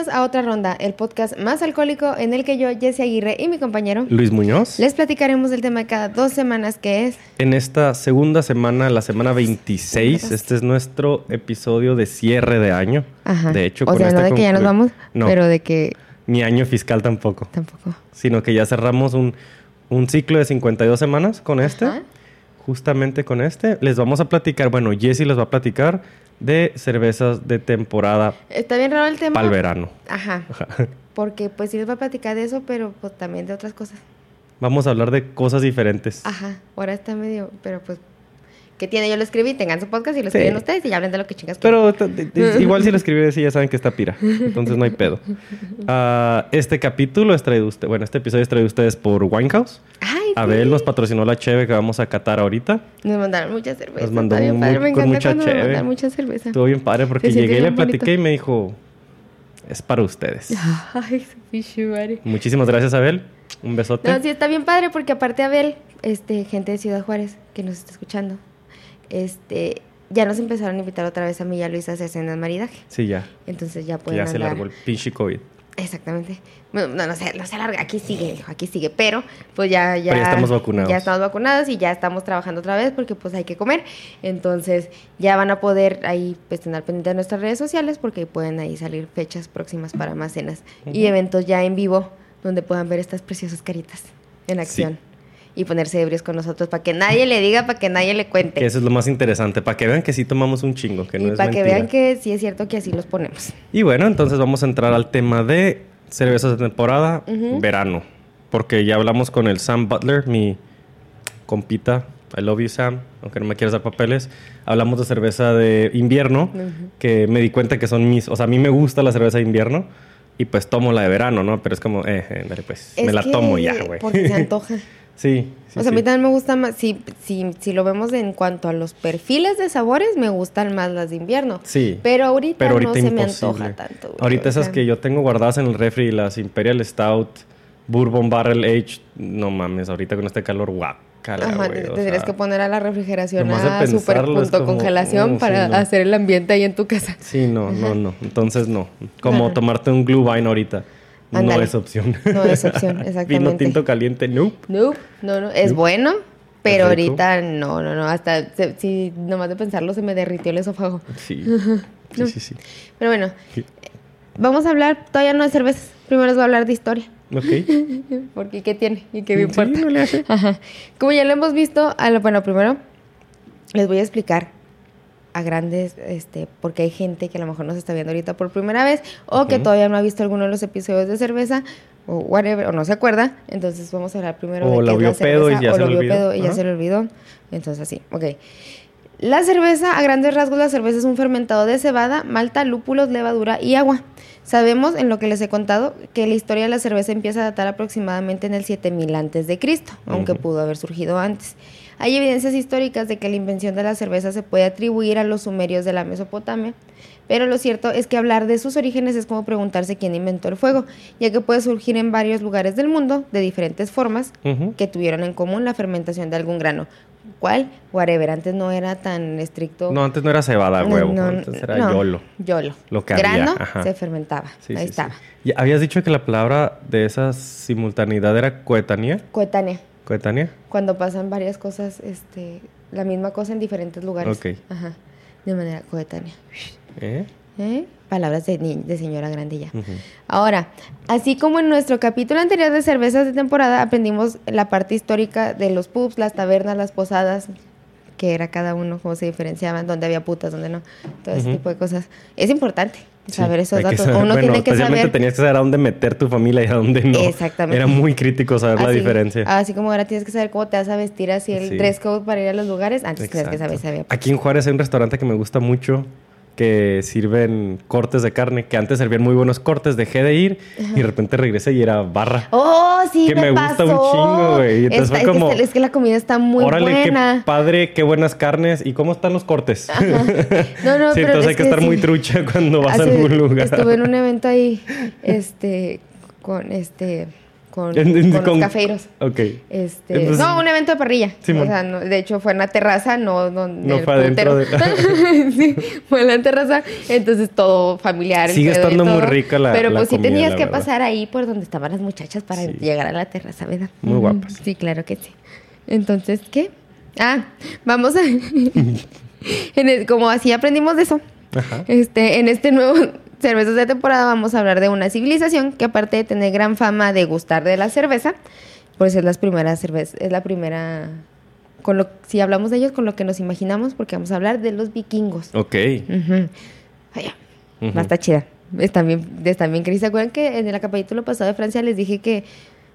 Bienvenidos a otra ronda, el podcast más alcohólico en el que yo, Jesse Aguirre y mi compañero Luis Muñoz. les platicaremos del tema de cada dos semanas que es En esta segunda semana, la semana 26, este es nuestro episodio de cierre de año. Ajá. De hecho, o sea, este no de que ya nos vamos, No, pero de que ni año fiscal tampoco. tampoco. Sino que ya cerramos un, un ciclo de 52 semanas con este. Ajá. Justamente con este. Les vamos a platicar, bueno, Jesse les va a platicar de cervezas de temporada Está bien raro el tema. para el verano. Ajá. Porque pues sí les voy a platicar de eso, pero pues también de otras cosas. Vamos a hablar de cosas diferentes. Ajá. Ahora está medio, pero pues ¿qué tiene? Yo lo escribí, tengan su podcast y lo Sí. escriben ustedes y ya hablen de lo que chingas. Pero igual si lo escribí así ya saben que está pira. Entonces no hay pedo. Ah, este capítulo es traído usted, bueno, este episodio es traído ustedes por Winehouse. Ay, Abel sí. nos patrocinó la cheve que vamos a catar ahorita. Nos mandaron mucha cerveza. Nos mandó muy- padre. Me con encanta mucha cheve. mandan mucha cerveza. Estuvo bien padre porque llegué y le bonito. platiqué y me dijo, es para ustedes. Ay. Muchísimas gracias, Abel. Un besote. No, sí, está bien padre porque aparte Abel, este, gente de Ciudad Juárez que nos está escuchando, este, ya nos empezaron a invitar otra vez a mí y a Luis a hacer cenas maridaje. Sí, ya. Entonces ya Que pueden ya se largó el pinche COVID. Exactamente. No, no, no se, no se alarga, aquí sigue, aquí sigue, pero pues ya, ya, Pero ya estamos vacunados. Ya estamos vacunados y ya estamos trabajando otra vez porque pues hay que comer. Entonces ya van a poder ahí pues tener pendiente de nuestras redes sociales porque pueden ahí salir fechas próximas para más cenas y eventos ya en vivo donde puedan ver estas preciosas caritas en acción y ponerse ebrios con nosotros para que nadie le diga, para que nadie le cuente. Que eso es lo más interesante, para que vean que sí tomamos un chingo, que no y es para que vean que sí es cierto que así los ponemos. Y bueno, entonces vamos a entrar al tema de cervezas de temporada, verano. Porque ya hablamos con el Sam Butler, mi compita. I love you, Sam, aunque no me quieras dar papeles. Hablamos de cerveza de invierno, que me di cuenta que son mis... O sea, a mí me gusta la cerveza de invierno y pues tomo la de verano, ¿no? Pero es como, eh, eh, dale, pues, Es me la tomo ya, güey. Porque se antoja. sí, sí, o sea, a mí también me gusta más, si, si, si lo vemos en cuanto a los perfiles de sabores, me gustan más las de invierno. Sí. Pero ahorita, Pero ahorita no se me antoja tanto. güey, Ahorita esas sea, que yo tengo guardadas en el refri, las Imperial Stout, Bourbon Barrel Age, no mames, ahorita con este calor, guacala, Ajá, te tendrías sea, que poner a la refrigeración a super punto como, congelación oh, para sí, no. hacer el ambiente ahí en tu casa. Sí, no, no, no. Entonces no. Como Ajá. tomarte un Glühwein ahorita. No es opción. No es opción, Vino exactamente. tinto caliente, nope. No, no, no. Es Nope. bueno, pero ahorita no, no, no. Hasta si nomás de pensarlo se me derritió el esófago. Sí. Sí, sí, sí. Pero bueno, Sí. vamos a hablar todavía no de cervezas. Primero les voy a hablar de historia. Ok. Porque ¿qué tiene? ¿Y qué me Sí, importa? no le hace. Ajá. Como ya lo hemos visto, a lo- bueno, primero les voy a explicar a grandes, este, porque hay gente que a lo mejor nos está viendo ahorita por primera vez o que todavía no ha visto alguno de los episodios de cerveza o whatever, o no se acuerda. Entonces vamos a hablar primero O de la qué vio es la pedo y cerveza, ya o se lo vio olvidó. pedo y ya se le olvidó. Entonces así, ok. La cerveza, a grandes rasgos, la cerveza es un fermentado de cebada, malta, lúpulos, levadura y agua. Sabemos, en lo que les he contado, que la historia de la cerveza empieza a datar aproximadamente en el 7000 antes de Cristo, aunque pudo haber surgido antes. Hay evidencias históricas de que la invención de la cerveza se puede atribuir a los sumerios de la Mesopotamia, pero lo cierto es que hablar de sus orígenes es como preguntarse quién inventó el fuego, ya que puede surgir en varios lugares del mundo de diferentes formas que tuvieron en común la fermentación de algún grano. ¿Cuál? Whatever, antes no era tan estricto. No, antes no era cebada, No, huevo. no, antes era no, yolo. Yolo. Lo que había, Grano ajá. se fermentaba. Sí, Ahí sí, estaba. sí. Y habías dicho que la palabra de esa simultaneidad era coetanía. Coetánea. ¿Coetánea? Cuando pasan varias cosas, este, la misma cosa en diferentes lugares. Ok. Ajá. De manera coetánea. ¿Eh? ¿Eh? Palabras de, ni- de señora grandilla. Ujú. Ahora, así como en nuestro capítulo anterior de cervezas de temporada, aprendimos la parte histórica de los pubs, las tabernas, las posadas, que era cada uno, cómo se diferenciaban, dónde había putas, dónde no, todo ese tipo de cosas. Es importante saber Sí, esos datos. saber- Uno bueno, tiene que especialmente saber. tenías que saber a dónde meter tu familia y a dónde no. Exactamente. Era muy crítico saber la diferencia. Así como ahora tienes que saber cómo te vas a vestir, así el Sí. dress code para ir a los lugares, antes tenías que Exacto. saber, sabía. Aquí en Juárez hay un restaurante que me gusta mucho que sirven cortes de carne, que antes servían muy buenos cortes, dejé de ir y de repente regresé y era barra. Oh, sí, Que me gusta un chingo, güey. Entonces Está- fue es que como, es que la comida está muy Órale, buena. qué padre, qué buenas carnes. ¿Y cómo están los cortes? No, no, sí, pero entonces es hay que estar sí. muy trucha cuando vas a algún lugar. Estuve en un evento ahí, este, con este, con, con con- los cafeiros. Ok. Este, Entonces- no, un evento de parrilla. Simón. O sea, no- de hecho fue en la terraza, no, no, fue adentro putero. sí, fue en la terraza, entonces todo familiar. Sigue estando muy rica la- Pero la pues sí tenías que verdad. pasar ahí por donde estaban las muchachas para Sí. llegar a la terraza, ¿verdad? Muy guapas. Sí, claro que sí. Entonces, ¿qué? Ah, vamos a... en el- como así aprendimos de eso, Ajá. este, en este nuevo cervezas de temporada vamos a hablar de una civilización que aparte de tener gran fama de gustar de la cerveza, pues es la primera cerveza, es la primera con lo si hablamos de ellos con lo que nos imaginamos porque vamos a hablar de los vikingos. Ok. Ujú. Ay, ya. Ujú. Va a estar chida. Están bien, están bien. ¿Se acuerdan que en el capítulo pasado de Francia les dije que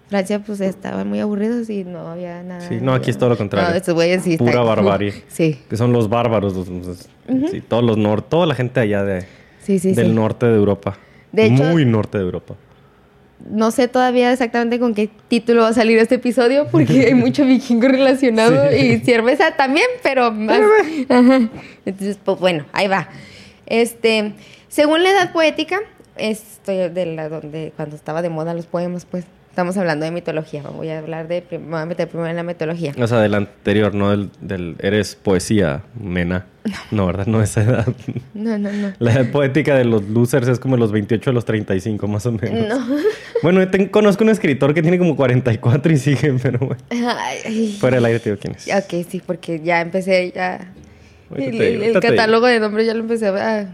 Francia pues estaban muy aburridos y no había nada? Sí, no, aquí es todo lo contrario. No, estos güeyes sí Pura están- barbarie. Sí, Que son los bárbaros. los- los- sí, todos los nor toda la gente allá de, sí, sí. del sí. norte de Europa. De hecho- Muy norte de Europa. No sé todavía exactamente con qué título va a salir este episodio porque hay mucho vikingo relacionado y cerveza también, pero más. Entonces, pues bueno, ahí va. Este, según la edad poética, estoy de la donde cuando estaba de moda los poemas, pues estamos hablando de mitología. Voy a hablar de, me voy a meter primero en la mitología. O sea, del anterior, no del, del eres poesía, mena. No, ¿verdad? No esa edad. No, no, no. La edad poética de los losers es como los 28 a los 35, más o menos. No. Bueno, conozco un escritor que tiene como 44 y sigue, pero bueno. Ay. Fuera del aire te digo quién es. Ok, sí, porque ya empecé ya. El, digo, catálogo de nombres ya lo empecé a,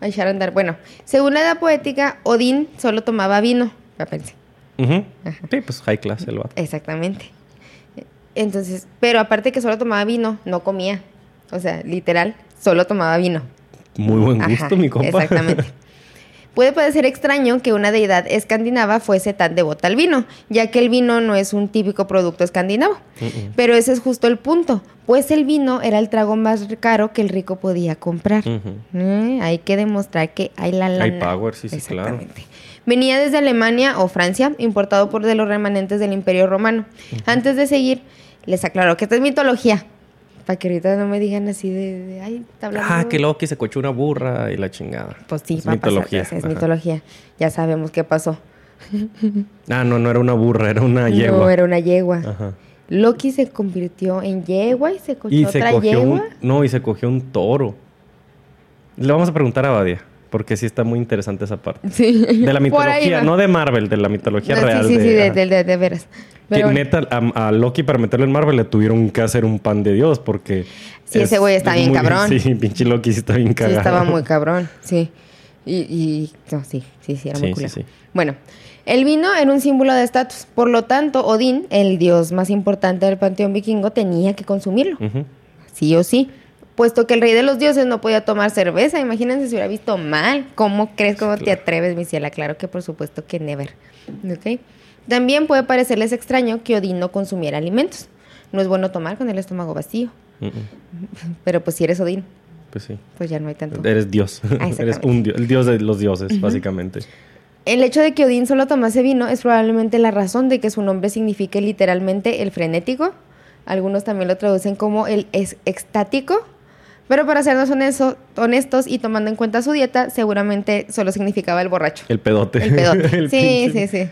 a echar a andar. Bueno, según la edad poética, Odín solo tomaba vino. Ya Ujú. Sí, pues high class el vato. Exactamente. Entonces, pero aparte que solo tomaba vino, no comía. O sea, literal, solo tomaba vino. Muy buen gusto, Ajá, mi compa. Exactamente. Puede parecer extraño que una deidad escandinava fuese tan devota al vino, ya que el vino no es un típico producto escandinavo. Pero ese es justo el punto, pues el vino era el trago más caro que el rico podía comprar. Eh, Hay que demostrar que hay la lana. Hay power, sí, sí, claro. Venía desde Alemania o Francia, importado por de los remanentes del Imperio Romano. Antes de seguir, les aclaro que esta es mitología. Para que ahorita no me digan así de, de, ay, está hablando. Ah, que Loki se cochó una burra y la chingada. Pues sí, es va a pasar, mitología. pues, es Ajá. mitología. Ya sabemos qué pasó. Ah, no, no era una burra, era una yegua. No, era una yegua. Ajá. Loki se convirtió en yegua y se cochó Y se otra cogió yegua. un, no, y se cogió un toro. Le vamos a preguntar a Badia, porque sí está muy interesante esa parte. Sí. De la mitología, no de Marvel, de la mitología No, real. Sí, sí, sí, de, ajá. de- de- de veras. Que bueno. neta, a, a Loki para meterlo en Marvel le tuvieron que hacer un pan de Dios porque... Sí, ese güey está bien cabrón. Sí, pinche Loki sí está bien Sí, cagado. estaba muy cabrón, sí. Y, y no, sí, sí, sí, era muy Sí, sí, sí. Bueno, el vino era un símbolo de estatus. Por lo tanto, Odín, el dios más importante del panteón vikingo, tenía que consumirlo. Sí o sí. Puesto que el rey de los dioses no podía tomar cerveza. Imagínense si hubiera visto mal. ¿Cómo crees? ¿Cómo te atreves, mi ciela? Claro que por supuesto que never. ¿Ok? También puede parecerles extraño que Odín no consumiera alimentos. No es bueno tomar con el estómago vacío. Pero pues si eres Odín, Pues sí. pues ya no hay tanto. Eres Dios. Ah, Eres un dios, el dios de los dioses, básicamente. El hecho de que Odín solo tomase vino es probablemente la razón de que su nombre signifique literalmente el frenético. Algunos también lo traducen como el extático. Pero para sernos honesto- honestos y tomando en cuenta su dieta, seguramente solo significaba el borracho. El pedote. El pedote. El sí, sí, sí.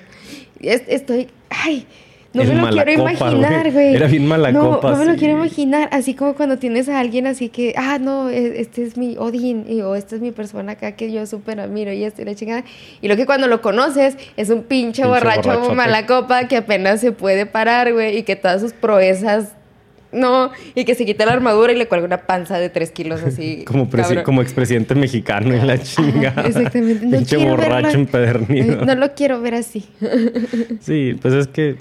Es- estoy. Ay. No El me lo quiero imaginar, güey. Era bien no, malacopa, No me lo quiero imaginar. Así como cuando tienes a alguien así que, ah, no, e- este es mi Odín, y- o esta es mi persona acá que yo súper admiro, y esto y la chingada. Y lo que cuando lo conoces es un pinche, Pinche borracho borrachote. malacopa que apenas se puede parar, güey, y que todas sus proezas. No, y que se quita la armadura y le cuelga una panza de tres kilos así. Como, como expresidente mexicano y la chingada. Ajá, exactamente. No Pinche borracho empedernido. No lo quiero ver así. Sí, pues es que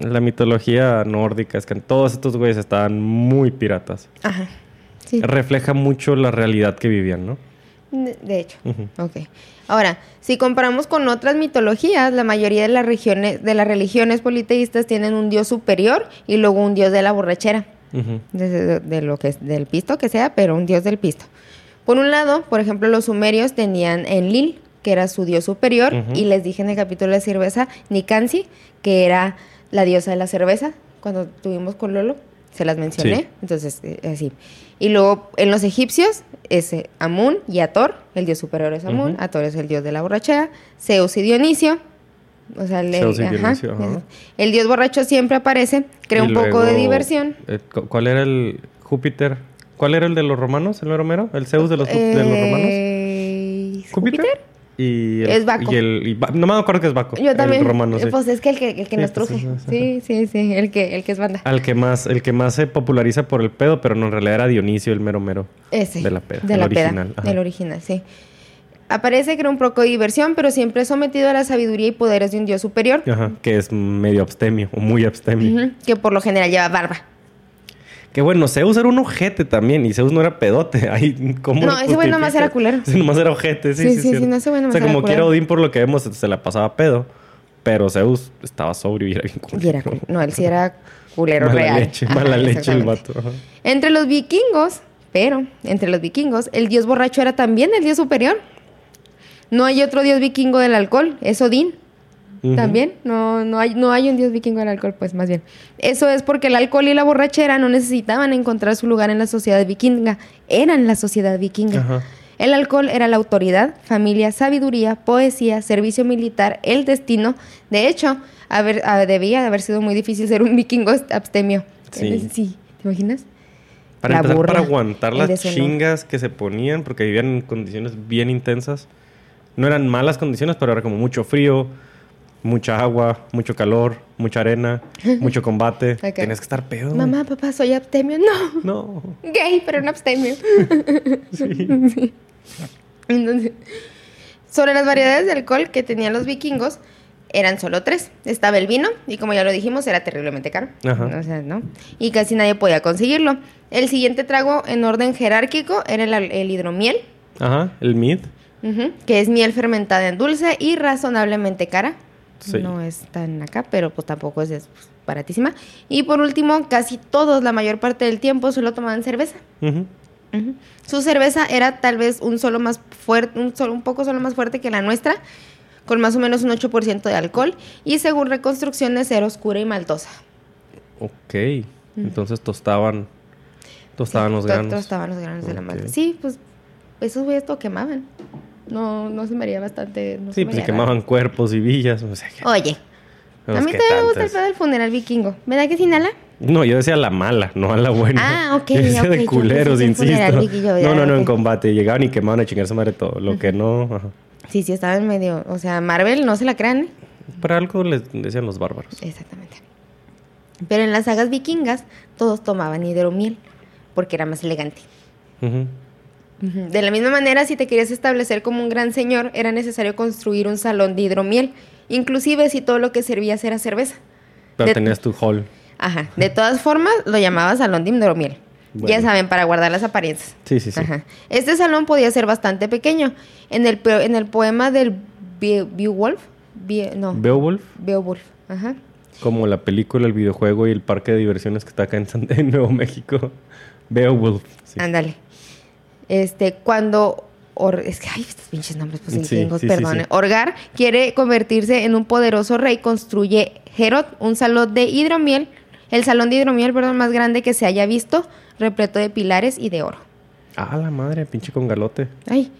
la mitología nórdica es que todos estos güeyes estaban muy piratas. Ajá. Sí. Refleja mucho la realidad que vivían, ¿no? De hecho. Ok. Ahora, si comparamos con otras mitologías, la mayoría de las regiones, de las religiones politeístas tienen un dios superior y luego un dios de la borrachera. De, de- de lo que es del pisto que sea, pero un dios del pisto. Por un lado, por ejemplo, los sumerios tenían Enlil, que era su dios superior, y les dije en el capítulo de cerveza, Nikansi, que era la diosa de la cerveza, cuando tuvimos con Lolo, se las mencioné, Sí. entonces eh, así. Y luego en los egipcios es Amun y Ator, el dios superior es Amun. Ator es el dios de la borrachera, Zeus y Dionisio, O sea, el, Zeus y ajá, Dionisio, ajá. el dios borracho siempre aparece, crea Y un poco de diversión. eh, cu- ¿Cuál era el Júpiter? ¿Cuál era el de los romanos, el mero mero? ¿El Zeus de los, de los romanos? Eh, ¿Júpiter? Y el, Es Baco. Y el, y Ba- no me acuerdo que es Baco. Yo también. El romano, sí. Pues es que el que, el que Sí, nos pues, truje. eso, eso, Sí, sí, sí. El que, el que es banda. Al que más, el que más se populariza por el pedo, pero no, en realidad era Dionisio, el mero mero. Ese. De la peda, De el la peda, original, ajá. Del original, sí. Aparece, crea un poco de diversión, pero siempre sometido a la sabiduría y poderes de un dios superior. Ajá, que es medio abstemio, o muy abstemio. Ujú, que por lo general lleva barba. Que bueno, Zeus era un ojete también, y Zeus no era pedote. ¿cómo No, ese güey nomás era culero. Ese nomás era ojete, sí, Sí, sí. sí, sí, no, ese güey O nomás sea, era como quiera. Odín, por lo que vemos, se la pasaba pedo. Pero Zeus estaba sobrio y era bien culero. Y era no, él sí era culero mala real. leche, Ajá, mala leche el vato. ajá. Entre los vikingos, pero entre los vikingos, el dios borracho era también el dios superior. No hay otro dios vikingo del alcohol, es Odín. También, no, no, hay, no hay un dios vikingo del alcohol, pues más bien. Eso es porque el alcohol y la borrachera no necesitaban encontrar su lugar en la sociedad vikinga, eran la sociedad vikinga. Ajá. El alcohol era la autoridad, familia, sabiduría, poesía, servicio militar, el destino. De hecho, haber, ah, debía de haber sido muy difícil ser un vikingo abstemio. Sí. Sí, ¿te imaginas? Para La empezar, burla, para aguantar las chingas que se ponían, porque vivían en condiciones bien intensas. No eran malas condiciones, pero era como mucho frío, mucha agua, mucho calor, mucha arena, mucho combate. Ok. Tienes que estar pedo. güey. Mamá, papá, soy abstemio. No, No. gay, pero un abstemio. Sí. Entonces, sobre las variedades de alcohol que tenían los vikingos, eran solo tres. Estaba el vino, y como ya lo dijimos, era terriblemente caro. Ajá. O sea, ¿no? Y casi nadie podía conseguirlo. El siguiente trago en orden jerárquico era el, el hidromiel, Ajá, el mid. ujú, que es miel fermentada en dulce y razonablemente cara. Sí. No es tan acá, pero pues tampoco es, es, pues, baratísima. Y por último, casi todos, la mayor parte del tiempo, solo tomaban cerveza. Su cerveza era tal vez un solo más fuerte, un, solo, un poco solo más fuerte que la nuestra, con más o menos un 8% de alcohol y según reconstrucciones era oscura y maltosa. Ok. Entonces tostaban. Tostaban los To- granos. Tostaban los granos de la Ok. malta. Sí, pues esos güeyes todo quemaban. No, no se me haría bastante. No se Sí, me pues se quemaban cuerpos y villas. O sea, que-. Oye, a mí ¿qué también me gusta el pedo del funeral vikingo. ¿Verdad que sí, Nala? No, yo decía la mala, no a la buena. Ah, ok, Yo decía ok, de culeros, en insisto. funeral, yo ya, no, no, no, en ok. combate. Llegaban y quemaban a chingar su madre todo. Lo que no. ajá. Sí, sí, estaba en medio. O sea, Marvel, no se la crean. ¿eh? Para algo les decían los bárbaros. Exactamente. Pero en las sagas vikingas, todos tomaban hidromiel, porque era más elegante. Ujú. Ujú. De la misma manera, si te querías establecer como un gran señor, era necesario construir un salón de hidromiel, inclusive si todo lo que servías era cerveza. Pero De- tenías tu hall. Ajá. De todas formas, lo llamaba salón de hidromiel. Bueno. Ya saben, para guardar las apariencias. Sí, sí, sí. Ajá. Este salón podía ser bastante pequeño. En el, en el poema del Be- Beowulf, Be- no, Beowulf, Beowulf, ajá. como la película, el videojuego y el parque de diversiones que está acá en, San- en Nuevo México. Beowulf. sí. Este, cuando. Or- es que, ay, estos pinches nombres, pues Sí, sí, sí. Orgar quiere convertirse en un poderoso rey, construye Herod, un salón de hidromiel, el salón de hidromiel, perdón, más grande que se haya visto, repleto de pilares y de oro. Ah, la madre, pinche con galote. Ay.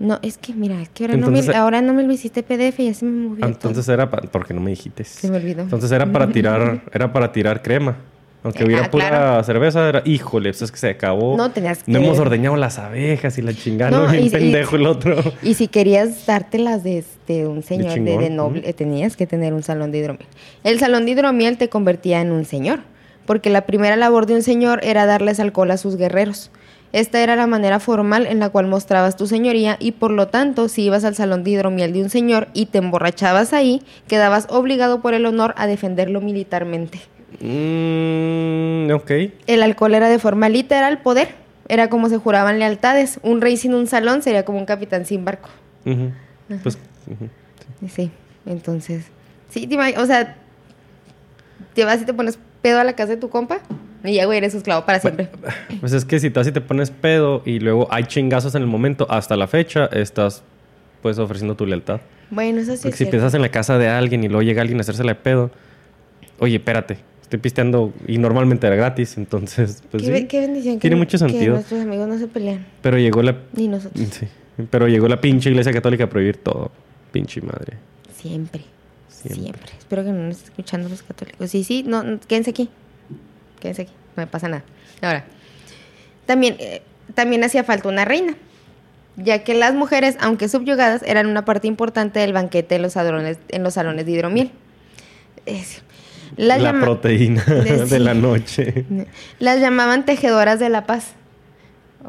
No, es que mira, es que ahora, no me, ahora no me lo hiciste PDF y así me movió. Entonces era para... Porque no me dijiste. Se me olvidó. Entonces era para tirar, era para tirar crema. Aunque Ah, hubiera pura claro. cerveza, era, híjole, pues es que se acabó. No, tenías No que- hemos ordeñado las abejas y la chingada, No, no, bien y- y- pendejo el otro. Y si querías dártelas de este, un señor de, noble, tenías que tener un salón de hidromiel. El salón de hidromiel te convertía en un señor, porque la primera labor de un señor era darles alcohol a sus guerreros. Esta era la manera formal en la cual mostrabas tu señoría y por lo tanto, si ibas al salón de hidromiel de un señor y te emborrachabas ahí, quedabas obligado por el honor a defenderlo militarmente. Mm, ok. El alcohol era de forma literal poder, era como se juraban lealtades. Un rey sin un salón sería como un capitán sin barco. Pues. Sí, entonces. Sí, o sea, te vas y te pones pedo a la casa de tu compa y ya, güey, eres esclavo para siempre. Pues es que si tú así te pones pedo y luego hay chingazos en el momento, hasta la fecha, estás pues ofreciendo tu lealtad. Bueno, eso sí Porque es si cierto. piensas en la casa de alguien y luego llega alguien a hacérsela de pedo, oye, espérate, estoy pisteando y normalmente era gratis, entonces, pues qué, sí. qué bendición que, Tiene mucho que sentido. nuestros amigos no se pelean, Pero llegó la ni nosotros. sí, pero llegó la pinche iglesia católica a prohibir todo. Pinche madre. Siempre. Siempre. Siempre. Espero que no nos estén escuchando los católicos. Sí, sí, no, no, quédense aquí. Quédense aquí. No me pasa nada. Ahora, también, eh, también hacía falta una reina, ya que las mujeres, aunque subyugadas, eran una parte importante del banquete en los salones, en los salones de hidromiel. Es- las la proteína de- de la noche. Las llamaban tejedoras de la paz.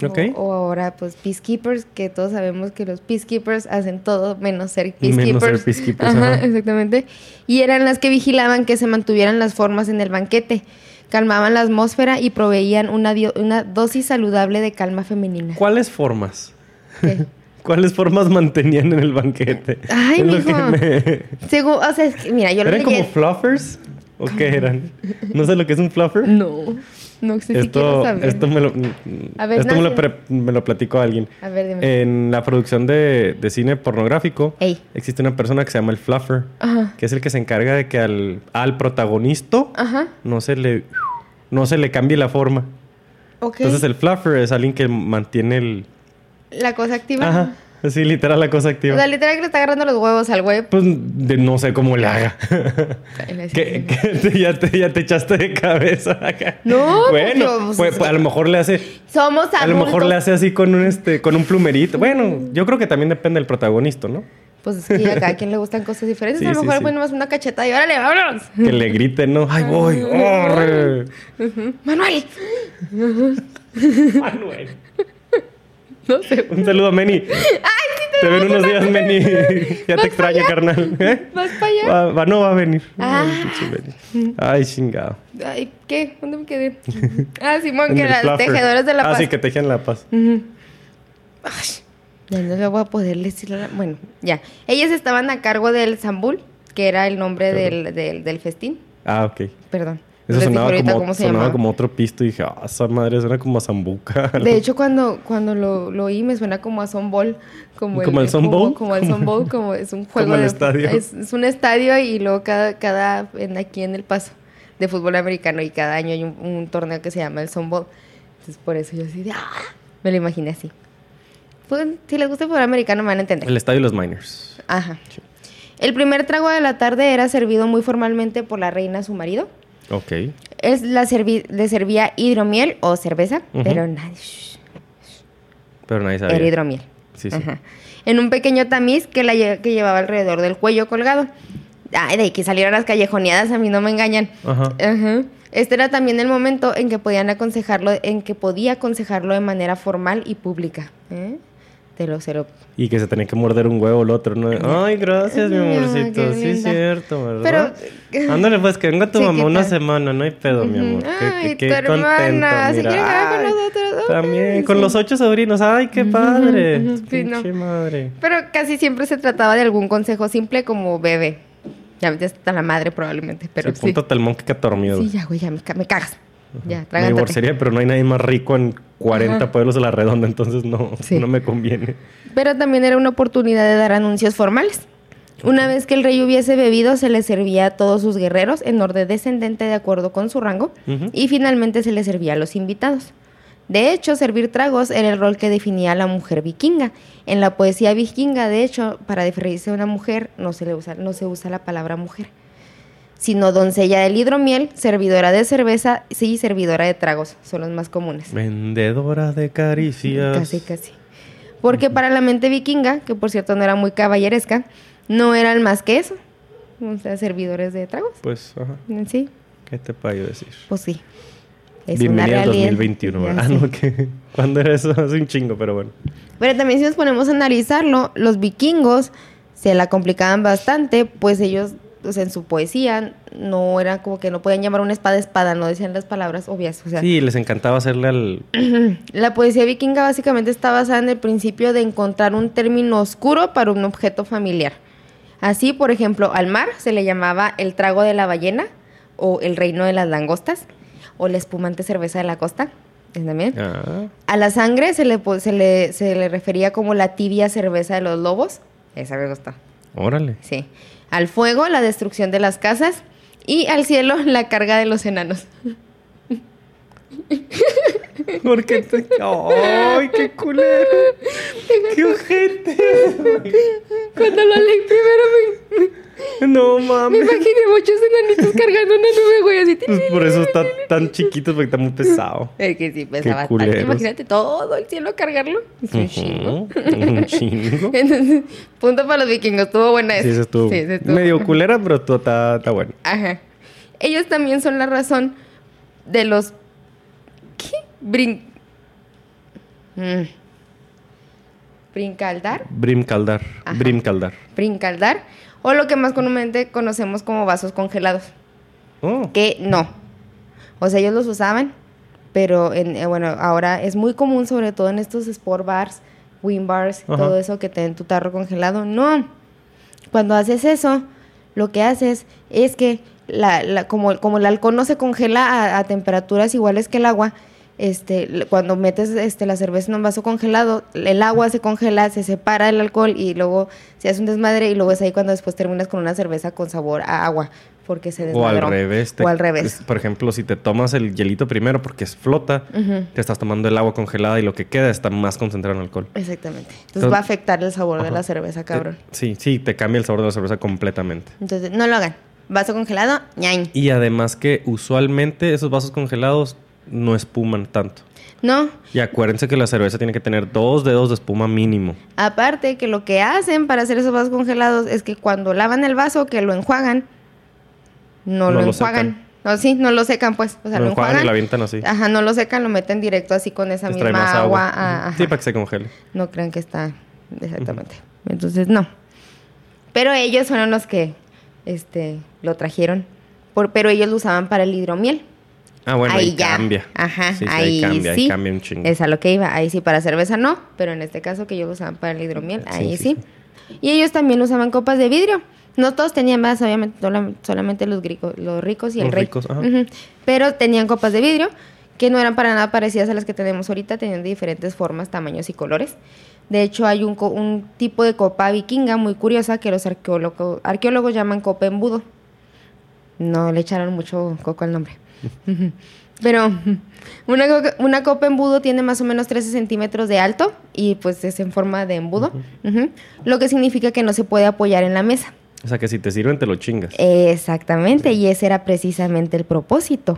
O, Ok. o ahora, pues, peacekeepers, que todos sabemos que los peacekeepers hacen todo menos ser Menos peacekeepers. ser peacekeepers, Ajá, ajá. exactamente. Y eran las que vigilaban que se mantuvieran las formas en el banquete, calmaban la atmósfera y proveían una, una dosis saludable de calma femenina. ¿Cuáles formas? ¿Qué? ¿Cuáles formas mantenían en el banquete? Ay, lo mijo. me- Según, o sea, es que, mira, yo lo ¿Eran leí- como fluffers? ¿O qué eran? ¿No sé lo que es un fluffer? No, no sé si Esto, saber. esto, me, lo, A ver, esto me, lo pre- me lo platicó alguien. A ver, dime. En la producción de, de cine pornográfico Ey. existe una persona que se llama el fluffer, Ajá. que es el que se encarga de que al, al protagonista Ajá. no se le no se le cambie la forma. Ok. Entonces el fluffer es alguien que mantiene el La cosa activa. Ajá, sí, literal la cosa O activa. sea, literal que le está agarrando los huevos al güey. Pues de- no sé cómo le haga. que, ya, te, ya te echaste de cabeza acá. No, bueno, pues, pues, pues, a lo mejor le hace Somos adultos. a lo mejor le hace así con un este con un plumerito. Bueno, yo creo que también depende del protagonista, ¿no? Pues es que a cada quien le gustan cosas diferentes. Sí, a lo sí, mejor sí. bueno más una cacheta y órale, vámonos. Que le griten, ¿no? ¡Ay, voy! ¡Orre! Manuel. Manuel. No sé. Un saludo a Meni. Ay, sí Te ven unos días, Meni. ya te extraño, carnal. ¿Eh? ¿Vas para allá? Va, va- no va a venir. Ah. Ay, chingado. Ay, ¿qué? ¿Dónde me quedé? Ah, Simón, que las tejedoras de la Ah, paz. sí, que tejían la paz. Ujú. Ay, ya no le voy a poder decir. la- Bueno, ya. Ellas estaban a cargo del Zambul, que era el nombre del, del, del festín. Ah, ok. Perdón. Eso Les sonaba, como, cómo se sonaba como otro pisto y dije, ah, esa madre suena como a zambuca. De hecho, cuando, cuando lo, lo oí me suena como a Sombol. Como, ¿Como el Sombol? Como, el Sombol, como es un juego Como el de estadio. Es, es un estadio y luego cada, cada en, aquí en El Paso de fútbol americano y cada año hay un, un torneo que se llama el Sombol. Entonces por eso yo así de, ¡ah! me lo imaginé así. Pues, si les gusta el fútbol americano me van a entender. El estadio de los Miners. Ajá. El primer trago de la tarde era servido muy formalmente por la reina a su marido. Ok. Es la servi- le servía hidromiel o cerveza, pero nadie. shh, Pero nadie sabía. Era hidromiel. Sí, sí. Ajá. En un pequeño tamiz que, la lle- que llevaba alrededor del cuello colgado. Ay, de que salieron las callejoneadas, a mí no me engañan. Ajá. Ajá. Este era también el momento en que podían aconsejarlo, en que podía aconsejarlo de manera formal y pública. ¿Eh? Te. Y que se tenía que morder un huevo el otro, ¿no? Ay, gracias, mi Ay, amorcito. qué Sí, cierto, ¿verdad? Pero- Ándale, pues, que venga tu Sí, mamá ¿qué una semana, no hay pedo, mi amor. Qué, Ay, qué- tu qué contento, hermana, se mira. quiere quedar con Ay, nosotros. También, con los ocho sobrinos. Ay, qué padre. sí, no. Madre. Pero casi siempre se trataba de algún consejo simple como bebe. Ya ves hasta la madre probablemente, pero sí, póntate el monkey que dormido. Sí, ya, güey, ya me, me cagas. Ya, Me divorciaría, pero no hay nadie más rico en 40 Ajá. pueblos de la redonda, entonces no, Sí. no me conviene. Pero también era una oportunidad de dar anuncios formales. Una vez que el rey hubiese bebido, se le servía a todos sus guerreros en orden descendente de acuerdo con su rango y finalmente se le servía a los invitados. De hecho, servir tragos era el rol que definía a la mujer vikinga. En la poesía vikinga, de hecho, para referirse a una mujer no se, le usa, no se usa la palabra mujer, sino doncella del hidromiel, servidora de cerveza sí, servidora de tragos, son los más comunes. Vendedora de caricias. Casi, casi. Porque para la mente vikinga, que por cierto no era muy caballeresca, no eran más que eso. O sea, servidores de tragos. Pues, ajá. En sí, ¿Qué te puedo decir? pues sí. Es Bienvenida una al realidad. 2021, Ya ¿verdad? Ah, no, que ¿Cuándo era eso? Hace un chingo, pero bueno. Pero también si nos ponemos a analizarlo, los vikingos se la complicaban bastante, pues ellos, o sea, en su poesía, no era como que no podían llamar una espada espada, no decían las palabras obvias. O sea, Sí, les encantaba hacerle al... La poesía vikinga básicamente está basada en el principio de encontrar un término oscuro para un objeto familiar. Así, por ejemplo, al mar se le llamaba el trago de la ballena o el reino de las langostas o la espumante cerveza de la costa. ¿es también? Ah, A la sangre se le, se, le, se le refería como la tibia cerveza de los lobos. Esa me gusta. órale. Sí. Al fuego, la destrucción de las casas. Y al cielo, la carga de los enanos. ¿Por qué te... ¡Ay, qué culero! ¡Qué ojete! Cuando lo leí primero me, No Me mames. imaginé muchos enanitos cargando una nube, güey, así. Pues por eso está tan chiquito, porque está muy pesado. Es que sí, pesaba tanto. Imagínate todo el cielo cargarlo. Es un chingo. Un chingo. Entonces, punto para los vikingos. Estuvo buena esa. Sí, eso estuvo Sí, esa estuvo medio culera, pero está, está bueno. Ajá. Ellos también son la razón de los. Brin. Mm. Brincaldar. Brimcaldar. Ajá. Brimcaldar. Brincaldar. O lo que más comúnmente conocemos como vasos congelados. Oh. Que no. O sea, ellos los usaban, pero en, eh, bueno, ahora es muy común, sobre todo en estos sport bars, win bars, Ajá. todo eso que te den tu tarro congelado. No. Cuando haces eso, lo que haces es que la, la- como, como el alcohol no se congela a, a temperaturas iguales que el agua, este, cuando metes este, la cerveza en un vaso congelado, el agua se congela, se separa el alcohol y luego se hace un desmadre y luego es ahí cuando después terminas con una cerveza con sabor a agua porque se O al desmadró. revés. te- O al revés. por ejemplo, si te tomas el hielito primero porque es flota, te estás tomando el agua congelada y lo que queda está más concentrado en alcohol. Exactamente. Entonces Entonces- va a afectar el sabor de la cerveza, cabrón. Eh, sí, sí, te cambia el sabor de la cerveza completamente. Entonces, no lo hagan. Vaso congelado, ñañ. Y además que usualmente esos vasos congelados no espuman tanto. No, Y acuérdense que la cerveza tiene que tener dos dedos de espuma mínimo. aparte que lo que hacen para hacer esos vasos congelados es que cuando lavan el vaso, que lo enjuagan, no, No lo lo enjuagan. No, sí, no lo secan, pues. O sea, lo lo, enjuagan enjuagan. y lo avientan así. Ajá, no lo secan, lo meten directo así con esa Les trae misma más agua. agua. ajá. Sí, para que se congele. No crean que está exactamente. Entonces, no. Pero ellos fueron los que este, lo trajeron. Por, pero ellos lo usaban para el hidromiel. Ah, bueno, ahí, ahí ya. cambia. Ajá, Sí, sí, ahí, cambia, sí. ahí cambia un chingo. Es a lo que iba. Ahí sí, para cerveza no, pero en este caso que ellos lo usaban para el hidromiel, ahí Sí, Y ellos también usaban copas de vidrio. No todos tenían más, obviamente, solam- solamente los, los ricos y el Los rey. ricos, ajá. Pero tenían copas de vidrio que no eran para nada parecidas a las que tenemos ahorita, tenían diferentes formas, tamaños y colores. De hecho, hay un, un tipo de copa vikinga muy curiosa que los arqueólogo- arqueólogos llaman copa embudo. No le echaron mucho coco al nombre. Pero una, una copa embudo tiene más o menos 13 centímetros de alto y pues es en forma de embudo, lo que significa que no se puede apoyar en la mesa. O sea que si te sirven, te lo chingas. Exactamente, y ese era precisamente el propósito.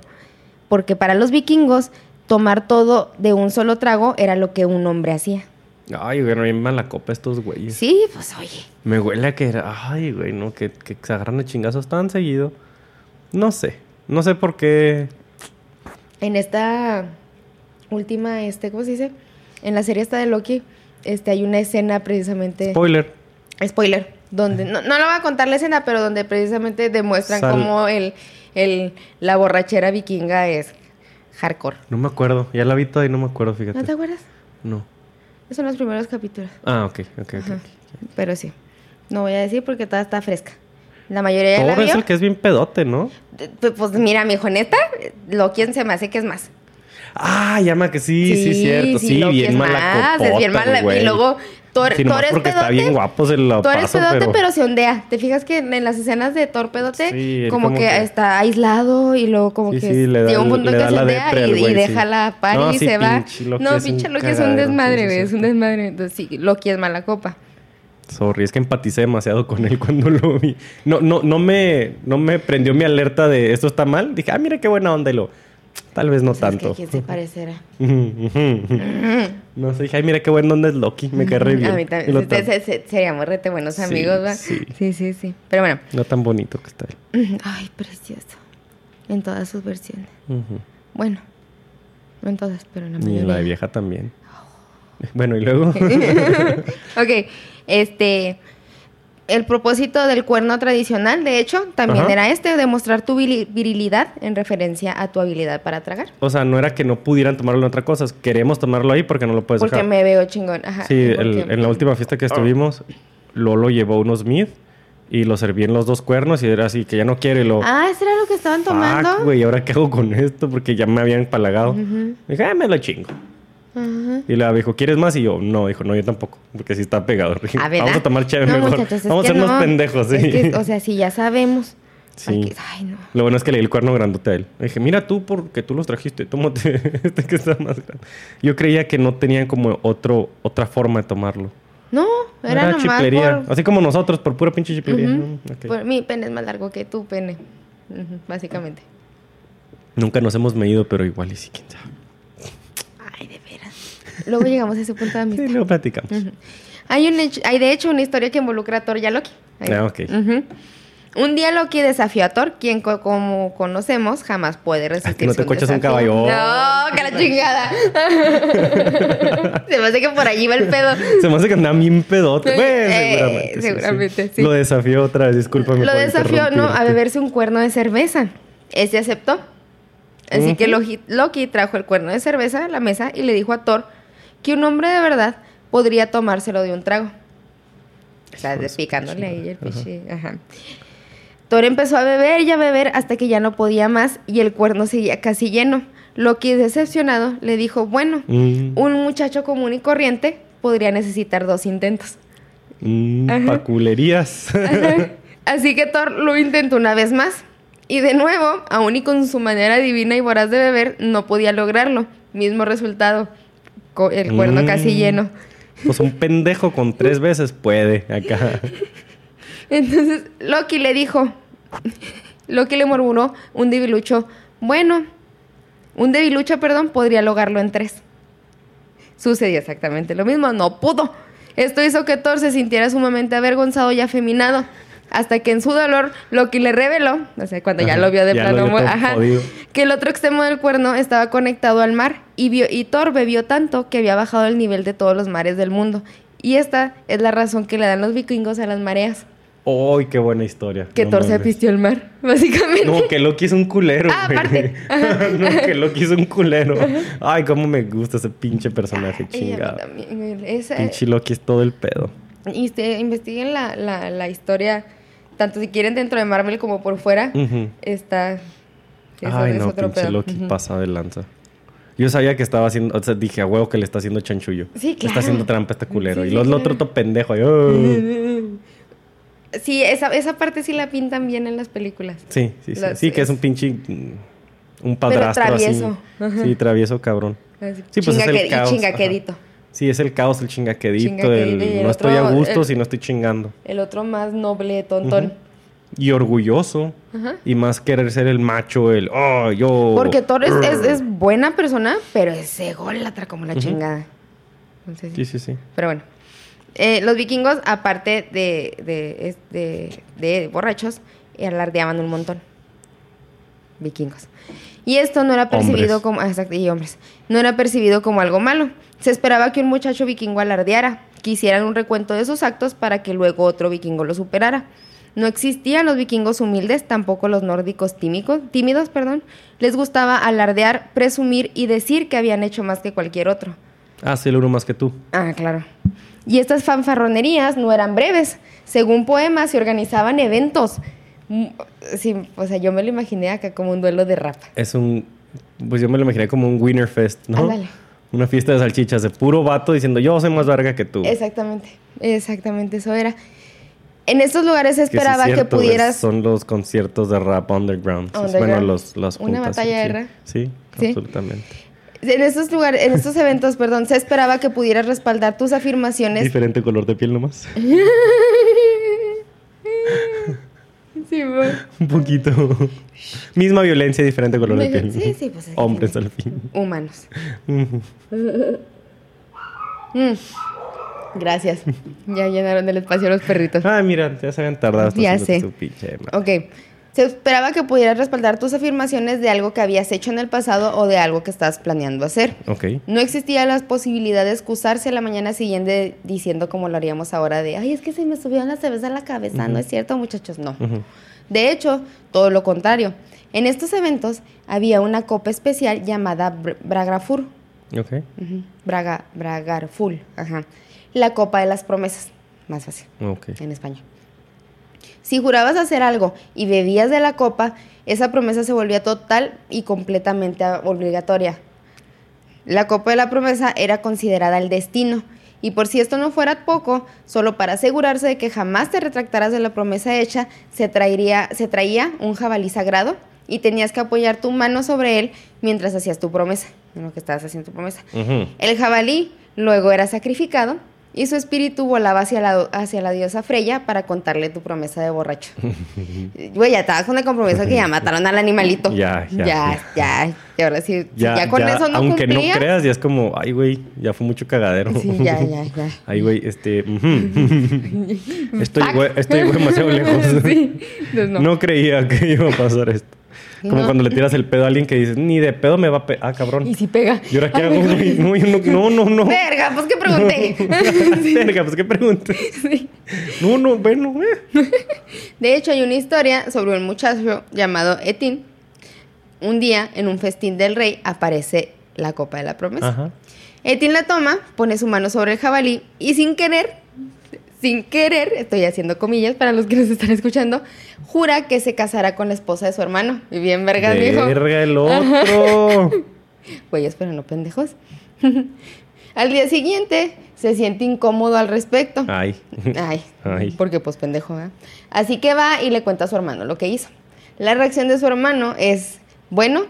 Porque para los vikingos, tomar todo de un solo trago era lo que un hombre hacía. Ay, güey, no hay mala copa estos güeyes. Sí, pues oye. Me huele a que era. Ay, güey, no, que, que se agarran de chingazos tan seguido. No sé. No sé por qué. En esta última, este, ¿cómo se dice? En la serie esta de Loki, este, hay una escena precisamente. Spoiler. spoiler, donde, no, no lo voy a contar la escena, pero donde precisamente demuestran Sal- cómo el, el, la borrachera vikinga es hardcore. No me acuerdo. Ya la vi toda y no me acuerdo, fíjate. ¿No te acuerdas? No. Son los primeros capítulos. Ah, ok, ok, ok. Ajá. Pero sí. No voy a decir porque toda está fresca. La mayoría ya la Thor es vio. el que es bien pedote, ¿no? Pues, mira, mijo, neta, lo quien se me hace que es más. Ah, llama que sí, sí, cierto. Sí, bien es mala más, es bien mala. güey. Y luego, Thor, Sí, es porque está pedote. bien guapo, se lo Thor es paso, pedote, pero... pero... se ondea. ¿Te fijas que en las escenas de Thor pedote, Sí, como, como que, que- está aislado y luego como Sí, que sí, llega un punto le que se ondea y, deja sí. la par No, y sí, se va. pinche no, es pinche Loki es un desmadre, sí, sí, güey. es un desmadre. Entonces sí, Loki es mala copa. Sorry, es que empaticé demasiado con él cuando lo vi. No, no, no me, no me prendió mi alerta de esto está mal. Dije, ah, mira qué buena onda y lo. Tal vez no O sea, es que tanto. ¿Quién se parecerá? no sé, dije, ay, mira qué buena onda es Loki. Me cae re bien. A mí Y también. seríamos rete buenos amigos, ¿va? sí. sí, sí, sí. Pero bueno. No tan bonito que está él. Ay, precioso. En todas sus versiones. Bueno, no en todas, pero en la Y mayoría. la de vieja también. Bueno, y luego. ok, este. El propósito del cuerno tradicional, de hecho, también Ajá. era este, demostrar tu virilidad en referencia a tu habilidad para tragar. o sea, no era que no pudieran tomarlo en otra cosa. Queremos tomarlo ahí porque no lo puedes porque dejar. me veo chingón. Ajá. Sí, el- porque- en la última fiesta que estuvimos, Lolo llevó unos Smith y lo serví en los dos cuernos y era así que ya no quiere lo. Ah, ¿eso era lo que estaban tomando? Fuck, güey, ¿ahora qué hago con esto? Porque ya me habían empalagado. Ujú. Dije, ah, me lo chingo. Ajá. Y la dijo, ¿quieres más? Y yo, no, dijo, no, yo tampoco, porque sí está pegado. A Vamos ah. a tomar chévere No, mejor. muchachos, Vamos a ser unos no. pendejos, sí. Es que, o sea, si ya sabemos. Sí. Que- Ay, no. Lo bueno es que le di el cuerno grandote a él. Le dije, mira tú, porque tú los trajiste, tómate este que está más grande. Yo creía que no tenían como otro, otra forma de tomarlo. No, Era, nomás chiplería. por- Así como nosotros, por pura pinche chiplería. Ok. Por- mi pene es más largo que tu pene. Básicamente. Nunca nos hemos medido, pero igual y sí, quién sabe. Luego llegamos a ese punto de Sí, amistad. luego platicamos. Ujú. Hay, un hay de hecho una historia que involucra a Thor y a Loki. Ahí. Ah, ok. Un día Loki desafió a Thor, quien co- como conocemos jamás puede resistir. que no te coches un caballo. No, que la chingada. Se me hace que por allí va el pedo. Se me hace que andaba bien pedote. Bueno, Eh, seguramente. sí, sí. Lo desafió otra vez, discúlpame. Lo desafió, ¿no? A beberse un cuerno de cerveza. Ese aceptó. Así que Loki trajo el cuerno de cerveza a la mesa y le dijo a Thor que un hombre de verdad podría tomárselo de un trago. O sea, su picándole ahí el pinche. Ajá. Thor empezó a beber y a beber hasta que ya no podía más y el cuerno seguía casi lleno. Loki, decepcionado, le dijo, bueno, Mm, un muchacho común y corriente podría necesitar dos intentos. mm, Ajá. pa' culerías. Ajá. Así que Thor lo intentó una vez más. Y de nuevo, aún y con su manera divina y voraz de beber, no podía lograrlo. Mismo resultado. El cuerno Mm. casi lleno. Pues un pendejo con tres veces puede acá. Entonces Loki le dijo, Loki le murmuró un debilucho, bueno, un debilucho, perdón, podría lograrlo en tres. Sucedió exactamente lo mismo, no pudo. Esto hizo que Thor se sintiera sumamente avergonzado y afeminado. Hasta que en su dolor, Loki le reveló, o sea, cuando ya lo vio de plano, vio ajá, que el otro extremo del cuerno estaba conectado al mar y, vio, y Thor bebió tanto que había bajado el nivel de todos los mares del mundo. Y esta es la razón que le dan los vikingos a las mareas. ¡Ay, qué buena historia! Que No Thor se pistió el mar, básicamente. No, que Loki es un culero. Ah, güey. aparte. no, que Loki es un culero. Ay, cómo me gusta ese pinche personaje chingado. Esa- Pinche Loki es todo el pedo. y este, investiguen la, la, la historia, tanto si quieren dentro de Marvel como por fuera. Está. eso Ay, es no, otro pinche. Loki Ujú. pasa de lanza. Yo sabía que estaba haciendo, o sea, dije a huevo que le está haciendo chanchullo. Sí, Le claro. Está haciendo trampa este culero. Sí, y lo, otro todo pendejo. "Oh". Sí, esa, esa parte sí la pintan bien en las películas. Sí, sí, sí. Las- sí, que es un pinche. mm, Un padrastro travieso. así. Sí, travieso cabrón. Sí, pues es el chingaque- y caos, chingaquedito. Sí, es el caos, el chingaquedito. Chingaquedito, y el no estoy a gusto el- si no estoy chingando. El otro más noble, tontón. Y orgulloso. Ajá. Y más querer ser el macho, el. Oh, yo. Porque Thor es, es, es buena persona, pero es ególatra como la chingada. Entonces, Sí, sí, sí. Pero bueno. Eh, los vikingos, aparte de, de, es- de- de borrachos, alardeaban un montón. Vikingos. Y esto no era percibido Hombres. como. ah, exacto, y hombres. No era percibido como algo malo. Se esperaba que un muchacho vikingo alardeara, que hicieran un recuento de sus actos para que luego otro vikingo lo superara. No existían los vikingos humildes, tampoco los nórdicos tímicos, tímidos, perdón. Les gustaba alardear, presumir y decir que habían hecho más que cualquier otro. Ah, sí, el uno más que tú. Ah, claro. Y estas fanfarronerías no eran breves. Según poemas se organizaban eventos. Mm, Sí, o sea, yo me lo imaginé acá como un duelo de rap. Es un. Pues yo me lo imaginé como un Winner Fest, ¿no? Ándale. Una fiesta de salchichas de puro vato diciendo yo soy más verga que tú. Exactamente, exactamente, eso era. En estos lugares se Que sí es esperaba que pudieras... Son los conciertos de rap underground. Underground. Bueno, los, las Una juntas, batalla de rap. Sí, Sí. absolutamente. En estos lugares, en estos eventos, perdón, se esperaba que pudieras respaldar tus afirmaciones. Diferente color de piel nomás. Sí. Un poquito. Misma violencia, diferente color de piel. Sí, sí, pues, es Hombres al fin. Humanos. Mm. Gracias. Ya llenaron el espacio los perritos. Ah, mira, ya se habían tardado. Ya sé. tu pinche. Ok. Se esperaba que pudieras respaldar tus afirmaciones de algo que habías hecho en el pasado o de algo que estás planeando hacer. Ok. No existía la posibilidad de excusarse a la mañana siguiente diciendo como lo haríamos ahora de, ay, es que se me subió la cerveza a la cabeza. No es cierto, muchachos, no. De hecho, todo lo contrario. En estos eventos había una copa especial llamada Br- Bragrafur. Ok. Ujú. Braga, Bragarful. Ajá. La copa de las promesas. Más fácil Ok. en español. Si jurabas hacer algo y bebías de la copa, esa promesa se volvía total y completamente obligatoria. La copa de la promesa era considerada el destino. Y por si esto no fuera poco, solo para asegurarse de que jamás te retractaras de la promesa hecha, se, traería, se traía un jabalí sagrado y tenías que apoyar tu mano sobre él mientras hacías tu promesa, en lo que estabas haciendo tu promesa. El jabalí luego era sacrificado y su espíritu volaba hacia la, hacia la diosa Freya para contarle tu promesa de borracho. Güey, ya estabas con el compromiso que ya mataron al animalito. Ya, ya, Ya, ya. Y ahora sí, Ya, ya, con ya, eso no aunque cumplías, no creas, ya es como, ay, güey, ya fue mucho cagadero. Sí, ya, ya, ya. Ay, güey, este. estoy, güey, estoy güey, demasiado lejos. Sí, no. no. creía que iba a pasar esto. Como No. cuando le tiras el pedo a alguien que dices, ni de pedo me va a pe Ah, cabrón. Y si pega. ¿Y ahora qué hago? No, yo no, no, no. no. Verga, pues que pregunté. Verga, pues qué pregunté. Sí. No, no, bueno, eh. De hecho, hay una historia sobre un muchacho llamado Etín. Un día, en un festín del rey, aparece la copa de la promesa. Ajá. Etín la toma, pone su mano sobre el jabalí y sin querer, sin querer, estoy haciendo comillas para los que nos están escuchando, jura que se casará con la esposa de su hermano. Y bien vergas, dijo. Verga el otro. Güeyes, pero no pendejos. al día siguiente, se siente incómodo al respecto. Ay. Ay, Ay. porque pues pendejo, ¿verdad? Así que va y le cuenta a su hermano lo que hizo. La reacción de su hermano es, bueno,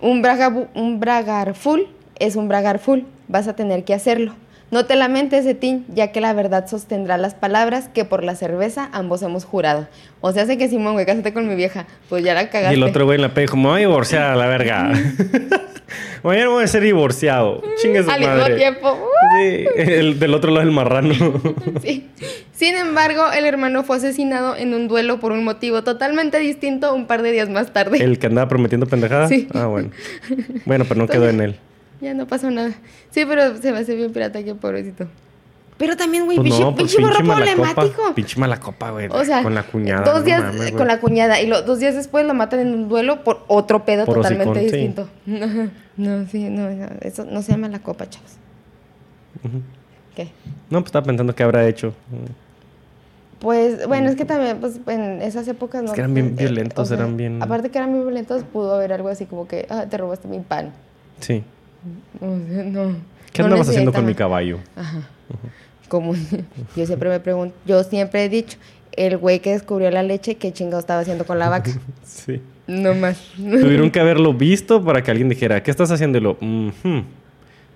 un, braga, un bragar full es un bragar full, vas a tener que hacerlo. No te lamentes, Etín, ya que la verdad sostendrá las palabras que por la cerveza ambos hemos jurado. O sea, hace que Simón, güey, cásate con mi vieja. Pues ya la Y cagaste. el otro güey en la pega, como, me voy a divorciar a la verga. Mañana voy a ser divorciado. Chingue su Al mismo tiempo. Sí, el del otro lado del marrano. Sí. Sin embargo, el hermano fue asesinado en un duelo por un motivo totalmente distinto un par de días más tarde. El que andaba prometiendo pendejadas. Sí. Ah, bueno. Bueno, pero no quedó en él. Ya no pasó nada. Sí, pero se me hace bien pirata, que pobrecito. Pero también, güey, Pues pinche, no, pues pinche morro mala problemático. copa. Pinche mala copa, güey. O sea, con la cuñada. Dos no días mames, con la cuñada y lo- dos días después lo matan en un duelo por otro pedo Por totalmente sí. distinto. No, sí, no, eso no se llama la copa, chavos. ¿Qué? No, pues estaba pensando qué habrá hecho. Pues, bueno, es que también, pues, en esas épocas, ¿no? que eran bien Eh, violentos, eran bien- Aparte que eran bien violentos, pudo haber algo así como que, ah, te robaste mi pan. Sí. O sea, no. ¿Qué no andabas haciendo con mi caballo? Ajá. Como yo siempre me pregunto, yo siempre he dicho, el güey que descubrió la leche, ¿qué chingado estaba haciendo con la vaca? Sí. no más. Tuvieron que haberlo visto para que alguien dijera, ¿qué estás haciendo? Y lo.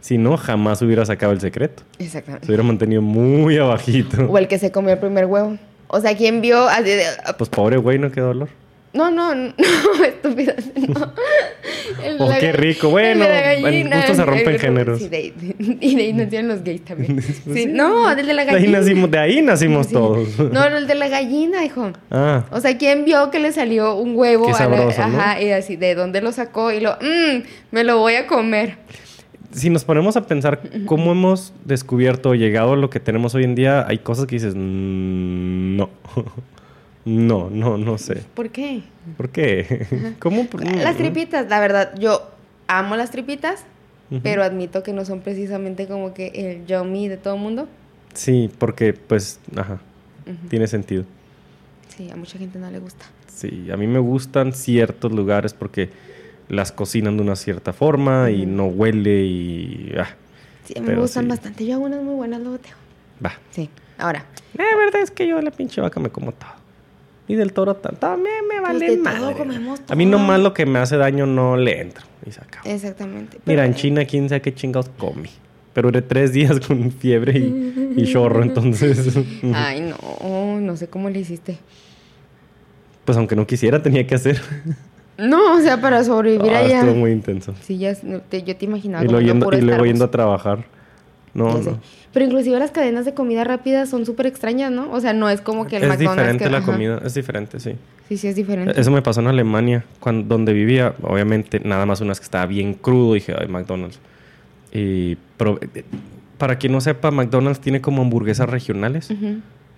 Si no, jamás hubiera sacado el secreto. Se Exactamente. hubiera mantenido muy abajito. O el que se comió el primer huevo. O sea, ¿quién vio? así de- Pues pobre güey, no qué dolor. No, no, no, estúpido. No. El Oh, la qué rico. Bueno, gallina. gusto se rompen El- géneros. Sí, de, ahí- y de ahí nacieron los gays también. Sí, sí. no, del de la De ahí gallina. nacimos, de ahí nacimos todos. No, el de la gallina, hijo. Ah, O sea, ¿quién vio que le salió un huevo? Qué a la- sabroso, ¿no? Ajá, y así, ¿de dónde lo sacó? Y lo, mmm, me lo voy a comer. si nos ponemos a pensar cómo hemos descubierto o llegado a lo que tenemos hoy en día, hay cosas que dices, "Mm, no. No, no, no sé. ¿Por qué? ¿Por qué? ¿Cómo? Las tripitas, la verdad, yo amo las tripitas, pero admito que no son precisamente como que el yummy de todo mundo. Sí, porque pues, ajá, tiene sentido. Sí, a mucha gente no le gusta. Sí, a mí me gustan ciertos lugares porque las cocinan de una cierta forma y no huele y... Ah, Sí, a mí Pero me gustan sí. bastante. Yo hago unas muy buenas, luego te va. Sí, ahora. La verdad es que yo la pinche vaca me como todo. Y del toro tan- también me Pues vale de madre. todo comemos A mí nomás lo que me hace daño no le entro. Y se acabó. Exactamente. Mira, en China quién sabe qué chingados comí. Pero de tres días con fiebre y, y chorro, entonces... Ay, no, no sé cómo le hiciste. Pues aunque no quisiera, tenía que hacer. No, o sea, para sobrevivir Ah, allá. estuvo muy intenso. Sí, ya te- yo te imaginaba Y luego comiendo yendo, y luego yendo a trabajar. No, no. Pero inclusive las cadenas de comida rápida son súper extrañas, ¿no? O sea, no es como que el Es McDonald's. diferente que- la ajá. comida, es diferente, sí. Sí, sí, es diferente. Eso me pasó en Alemania, cuando, donde vivía, obviamente, nada más unas que estaba bien crudo, dije, ay, McDonald's. Y pro- eh, para quien no sepa, McDonald's tiene como hamburguesas regionales,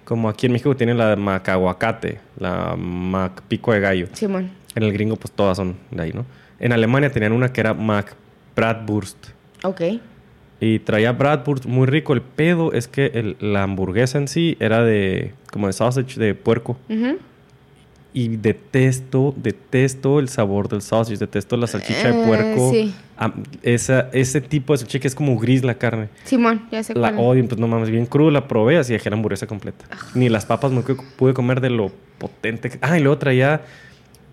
como aquí en México tiene la Macaguacate, la Mac Pico de Gallo. Simón. En el gringo, pues todas son de ahí, ¿no? En Alemania tenían una que era Mac Bratwurst. Ok. Y traía Bratwurst muy rico. El pedo es que el- la hamburguesa en sí era de, como de sausage de puerco. Y detesto, detesto el sabor del sausage, detesto la salchicha de Eh, puerco. sí. Am- esa, ese tipo de salchicha que es como gris la carne. Simón, ya sé La odio, pues no mames, bien crudo, la probé, así dejé la hamburguesa completa. Ni las papas me pu- pude comer de lo potente. que- Ah, y luego traía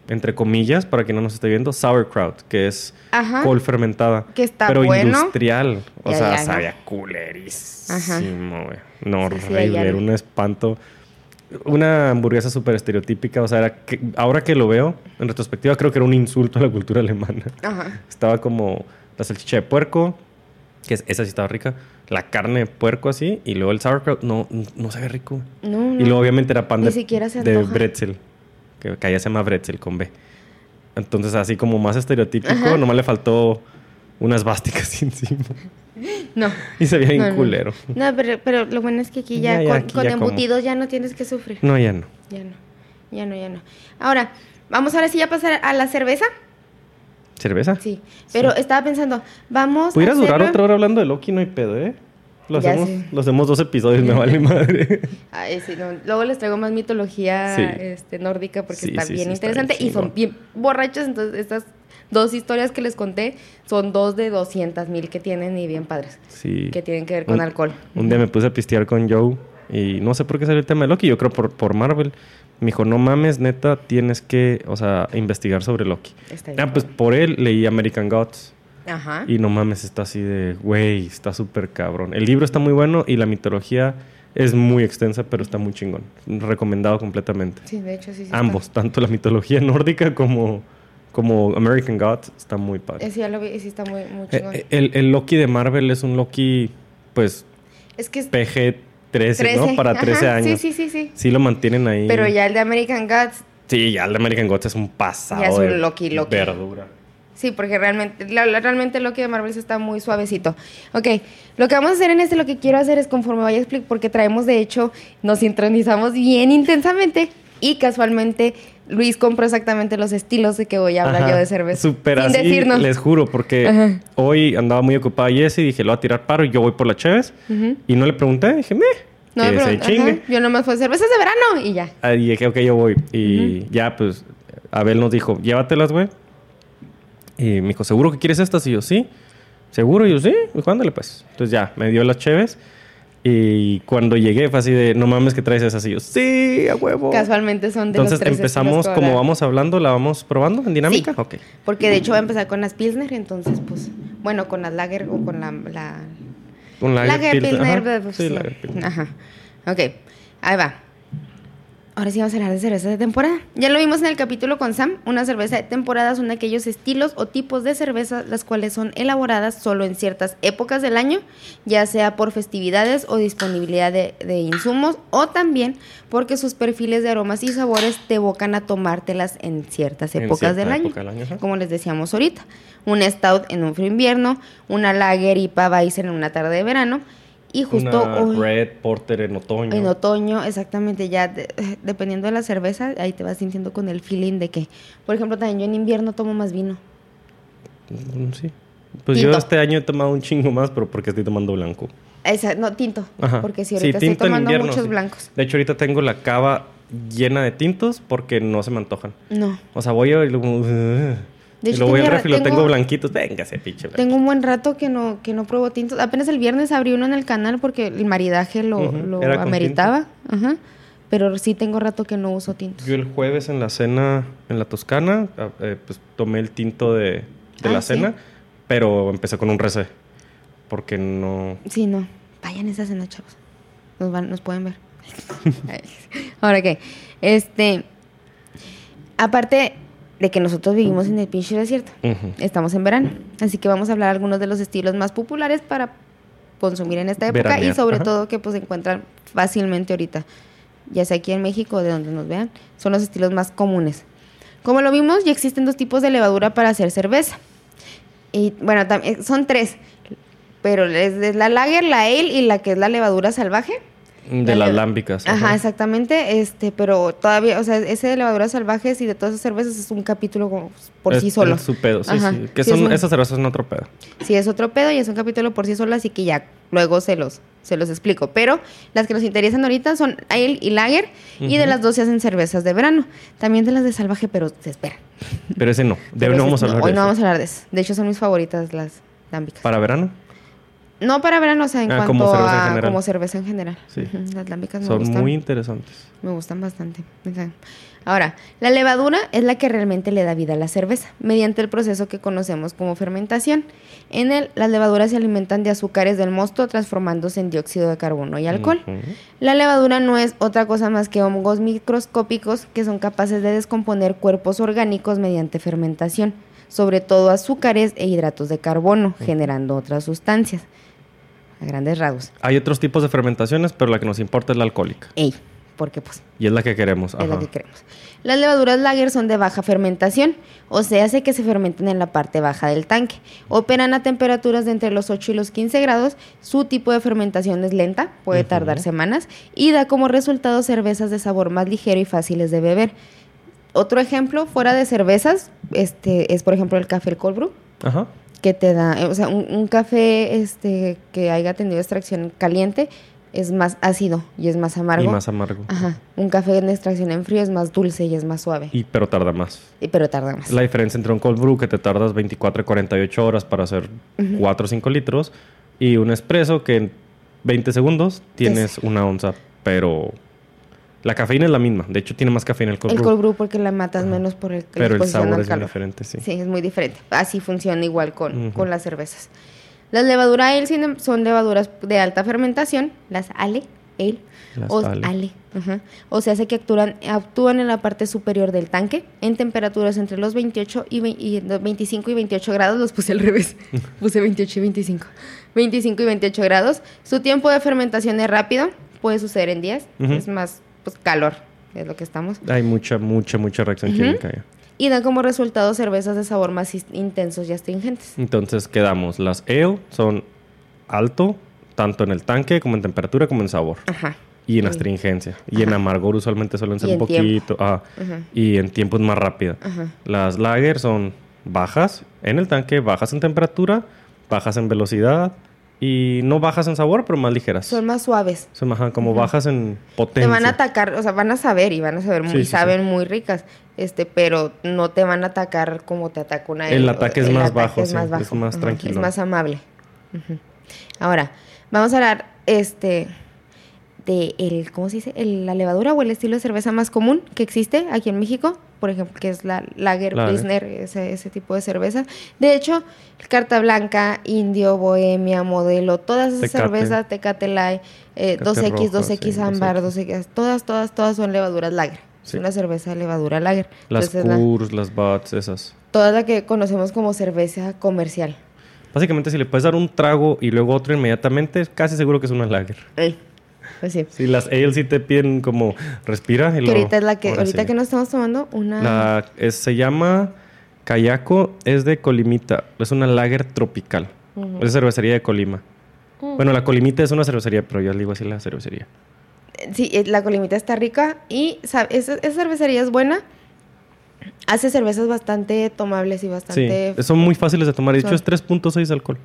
entre comillas, para quien no nos esté viendo, sauerkraut, que es Ajá. col fermentada. Que está pero bueno. industrial. O Ya, sea, ya, no. sabía culerísimo, güey. No, Sí, horrible, era un espanto. Una hamburguesa súper estereotípica, o sea, era que, ahora que lo veo, en retrospectiva, creo que era un insulto a la cultura alemana. Ajá. Estaba como la salchicha de puerco, que es- esa sí estaba rica, la carne de puerco así, y luego el sauerkraut, no, no sabe rico. No, no. Y luego obviamente era pan Ni de, siquiera se de antoja. bretzel, que, que allá se llama bretzel con B. Entonces así como más estereotípico, Ajá. nomás le faltó unas básticas encima. No. Y se veía bien No, culero. No, pero, pero lo bueno es que aquí ya, Ya, ya, con, aquí con ya como. embutidos ya no tienes que sufrir. No, ya no. Ya no. Ya no, ya no. Ahora, vamos ahora sí a pasar a la cerveza. ¿Cerveza? Sí. Pero estaba pensando, vamos ¿Pudieras a durar hacerlo- otra hora hablando de Loki? No hay pedo, ¿eh? Lo hacemos, sé. lo hacemos dos episodios, me vale madre. Ay, sí, no. Luego les traigo más mitología Sí. este, nórdica porque Sí, está sí, bien sí, está interesante bien y son bien borrachas. Entonces, estas dos historias que les conté son dos de 200 mil que tienen y bien padres. Sí. Que tienen que ver con Un- alcohol. Un día me puse a pistear con Joe y no sé por qué salió el tema de Loki. Yo creo por, por Marvel. Me dijo, no mames, neta, tienes que, o sea, investigar sobre Loki. Está bien Ah, pues por él leí American Gods. Ajá. Y no mames, está así de, güey, está súper cabrón. El libro está muy bueno y la mitología es muy extensa, pero está muy chingón. Recomendado completamente. Sí, de hecho, sí. sí está. Ambos, tanto la mitología nórdica como, como American Gods, está muy padre. Eh, sí, ya lo vi y sí está muy, muy Eh, chingón. el, el Loki de Marvel es un Loki, pues, es que es PG-13, ¿no? Para 13 Ajá, años. Sí, sí, sí, sí. Sí lo mantienen ahí. Pero ya el de American Gods, Sí, ya el de American Gods es un pasado Ya es un Loki, Loki. verdura. Sí, porque realmente, la- la- realmente lo que de Marvel está muy suavecito. Ok, lo que vamos a hacer en este, lo que quiero hacer es conforme vaya a explicar, porque traemos, de hecho, nos sintonizamos bien intensamente y casualmente Luis compró exactamente los estilos de que voy a hablar Ajá, yo de cerveza. Súper sin así, decirnos. les juro, porque Ajá. hoy andaba muy ocupada Jessy y dije, lo voy a tirar paro y yo voy por la Cheves. Y no le pregunté, dije, me, No, que se chingue. yo nomás fue cervezas de verano y ya. Ah, Y dije, ok, yo voy. Y ya, pues, Abel nos dijo, llévatelas, güey. Y me dijo, ¿seguro que quieres estas? Y yo, sí. ¿Seguro? Y yo, sí. Pues, ándale, pues. Entonces ya, me dio las cheves. Y cuando llegué fue así de, no mames que traes esas. Y yo, sí, a huevo. Casualmente son de Entonces los tres empezamos como vamos hablando, la vamos probando en dinámica. Sí. Ok. Porque de hecho va a empezar con las Pilsner, entonces, pues, bueno, con las Lager o con la, la Un lager, Lager, Pilsner. Pilsner, Ajá. pues, Sí, sí. lager, Pilsner. Ajá. Ok, ahí va. Ahora sí vamos a hablar de cerveza de temporada. Ya lo vimos en el capítulo con Sam. Una cerveza de temporada son aquellos estilos o tipos de cerveza las cuales son elaboradas solo en ciertas épocas del año, ya sea por festividades o disponibilidad de, de insumos, o también porque sus perfiles de aromas y sabores te evocan a tomártelas en ciertas En épocas cierta del año, del como les decíamos ahorita. Un stout en un frío invierno, una lager y Weizen en una tarde de verano, y justo Una hoy- Red Porter en otoño. en otoño, exactamente, ya de- dependiendo de la cerveza, ahí te vas sintiendo con el feeling de que, por ejemplo, también yo en invierno tomo más vino. Mm, Sí. Pues Tinto. yo este año he tomado un chingo más, pero porque estoy tomando blanco. Esa, no, tinto, Ajá. porque si Sí, ahorita estoy tomando invierno, muchos sí. blancos. De hecho, ahorita tengo la cava llena de tintos porque no se me antojan. No, O sea, voy a... Y luego voy al refri y lo tengo- tengo blanquitos. Véngase, pinche tengo un buen rato que no que no pruebo tintos. Apenas el viernes abrí uno en el canal porque el maridaje lo, lo ameritaba. Ajá. Pero sí tengo rato que no uso tintos. Yo el jueves en la cena en la Toscana, ah, eh, pues tomé el tinto de, de Ah, la sí. cena, pero empecé con un recé. Porque no... Sí, no. Vayan a esa cena, chavos. Nos, van, nos pueden ver. Ahora qué. Este. Aparte de que nosotros vivimos en el pinche desierto, estamos en verano. Así que vamos a hablar algunos de los estilos más populares para consumir en esta época y sobre ajá. todo que pues se encuentran fácilmente ahorita. Ya sea aquí en México o de donde nos vean, son los estilos más comunes. Como lo vimos, ya existen dos tipos de levadura para hacer cerveza. Y bueno, eh, son tres. Pero es la lager, la ale y la que es la levadura salvaje. De La las lámbicas. Ajá, exactamente. Este, pero todavía, o sea, ese de levaduras salvajes y de todas esas cervezas es un capítulo como por Es- sí solo. es su pedo, sí, Ajá, sí. Que sí, son, es un- esas cervezas son otro pedo. Sí, es otro pedo y es un capítulo por sí solo, así que ya luego se los, se los explico. Pero las que nos interesan ahorita son ale y lager, y de las dos se hacen cervezas de verano. También de las de salvaje, pero se espera. Pero ese no. De hoy no vamos a hablar Hoy de no eso. vamos a hablar de eso. De hecho, son mis favoritas las lámbicas. ¿Para verano? No para verano, o sea, en Ah, cuanto como cerveza a como cerveza en general. Sí. Las lámbicas me Son gustan. muy interesantes. Me gustan bastante. Ahora, la levadura es la que realmente le da vida a la cerveza, mediante el proceso que conocemos como fermentación. En él, las levaduras se alimentan de azúcares del mosto, transformándose en dióxido de carbono y alcohol. La levadura no es otra cosa más que hongos microscópicos que son capaces de descomponer cuerpos orgánicos mediante fermentación, sobre todo azúcares e hidratos de carbono, generando otras sustancias. A grandes rasgos. Hay otros tipos de fermentaciones, pero la que nos importa es la alcohólica. Ey, porque pues Y es la que queremos. es la que queremos. Las levaduras lager son de baja fermentación, o se hace que se fermenten en la parte baja del tanque. Operan a temperaturas de entre los 8 y los 15 grados. Su tipo de fermentación es lenta, puede tardar semanas, y da como resultado cervezas de sabor más ligero y fáciles de beber. Otro ejemplo, fuera de cervezas, este, es por ejemplo el café el cold brew, Ajá. Que te da, eh, o sea, un, un café este, que haya tenido extracción caliente es más ácido y es más amargo. Y más amargo. Ajá. Un café en extracción en frío es más dulce y es más suave. Y, pero tarda más. Y- pero tarda más. La diferencia entre un cold brew que te tardas 24 y 48 horas para hacer 4 o 5 litros y un espresso que en 20 segundos tienes una onza, pero la cafeína es la misma. De hecho, tiene más cafeína el cold el brew, cold brew porque la matas menos por el pero el sabor es calor. diferente, sí. Sí, es muy diferente. Así funciona igual con, con las cervezas. Las levaduras ale son levaduras de alta fermentación, las ale, ale, Las o ale. ale, ajá. o se hace que actúan, actúan en la parte superior del tanque en temperaturas entre los 28 y, ve- y no, 25 y 28 grados, los puse al revés, puse 28 y 25, 25 y 28 grados. Su tiempo de fermentación es rápido, puede suceder en días, Ujú. es más pues calor, es lo que estamos. Hay mucha, mucha, mucha reacción química ya. Y dan como resultado cervezas de sabor más intensos y astringentes. Entonces quedamos. Las ale son alto, tanto en el tanque como en temperatura como en sabor. Ajá. Y en astringencia. Y en amargor usualmente suelen ser un poquito. ah, Ajá. y en tiempo es más rápida. Ajá. Las lager son bajas en el tanque, bajas en temperatura, bajas en velocidad y no bajas en sabor, pero más ligeras. Son más suaves. Son ajá, como bajas en Te potencia. van a atacar, o sea, van a saber y van a saber muy, Sí, sí, saben muy ricas, este, pero no te van a atacar como te ataca una El ale. ataque es El más ataque bajo, es más es bajo. más Ajá, tranquilo. Es más amable. Ahora, vamos a hablar, este, de el, ¿cómo se dice? El- la levadura o el estilo de cerveza más común que existe aquí en México, por ejemplo, que es la Lager, Lager. Pilsner, ese, ese tipo de cerveza. De hecho, Carta Blanca, Indio, Bohemia, Modelo, todas esas Tecate. cervezas, Tecate Light, eh, Tecate 2X, rojo, 2X sí, ámbar, 2X. 2X, todas, todas, todas son levaduras Lager. Sí. Es una cerveza de levadura Lager. Las Entonces, la- las Buds, esas. toda la que conocemos como cerveza comercial. Básicamente, si le puedes dar un trago y luego otro inmediatamente, casi seguro que es una lager. Ey, Pues sí. Si las ale sí te piden como respira y Que ahorita es la que, ahorita sí. que nos estamos tomando una... La, es- se llama Kayako, es de Colimita. Es una lager tropical. Ujú. Es cervecería de Colima. Bueno, la Colimita es una cervecería, pero yo le digo así la cervecería. Sí, eh, la colimita está rica y sa- esa, esa cervecería es buena. Hace cervezas bastante tomables y bastante... Sí, son muy fáciles de tomar. De hecho, es 3.6 de alcohol.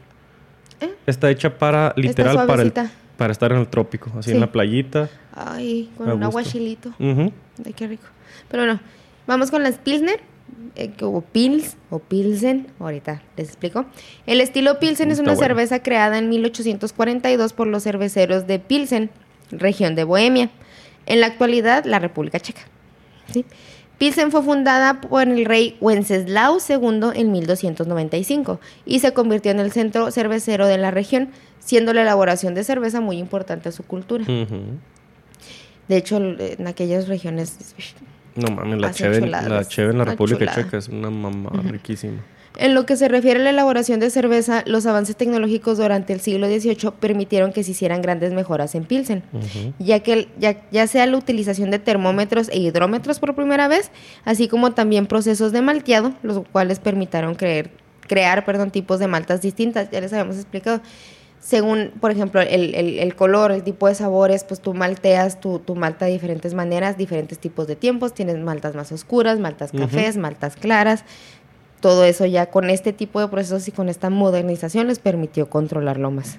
¿Eh? Está hecha para, literal, para, el. Para estar en el trópico. Así Sí. en la playita. Ay, con un aguachilito. Ay, qué rico. Pero bueno, vamos con las Pilsner. eh, o Pils o Pilsen, ahorita les explico. El estilo Pilsen es una bueno. cerveza creada en 1842 por los cerveceros de Pilsen, región de Bohemia. En la actualidad, la República Checa. ¿sí? Pilsen fue fundada por el rey Wenceslao II en 1295 y se convirtió en el centro cervecero de la región, siendo la elaboración de cerveza muy importante a su cultura. De hecho, en aquellas regiones No mames, la cheve, la cheve en la República chulada. Checa es una mamá riquísima. En lo que se refiere a la elaboración de cerveza, los avances tecnológicos durante el siglo XVIII permitieron que se hicieran grandes mejoras en Pilsen, ya que ya, ya sea la utilización de termómetros e hidrómetros por primera vez, así como también procesos de malteado, los cuales permitieron creer- crear perdón, tipos de maltas distintas, ya les habíamos explicado. Según, por ejemplo, el, el- el color, el tipo de sabores, pues tú malteas tu, tu malta de diferentes maneras, diferentes tipos de tiempos. Tienes maltas más oscuras, maltas cafés, maltas claras. Todo eso ya con este tipo de procesos y con esta modernización les permitió controlarlo más.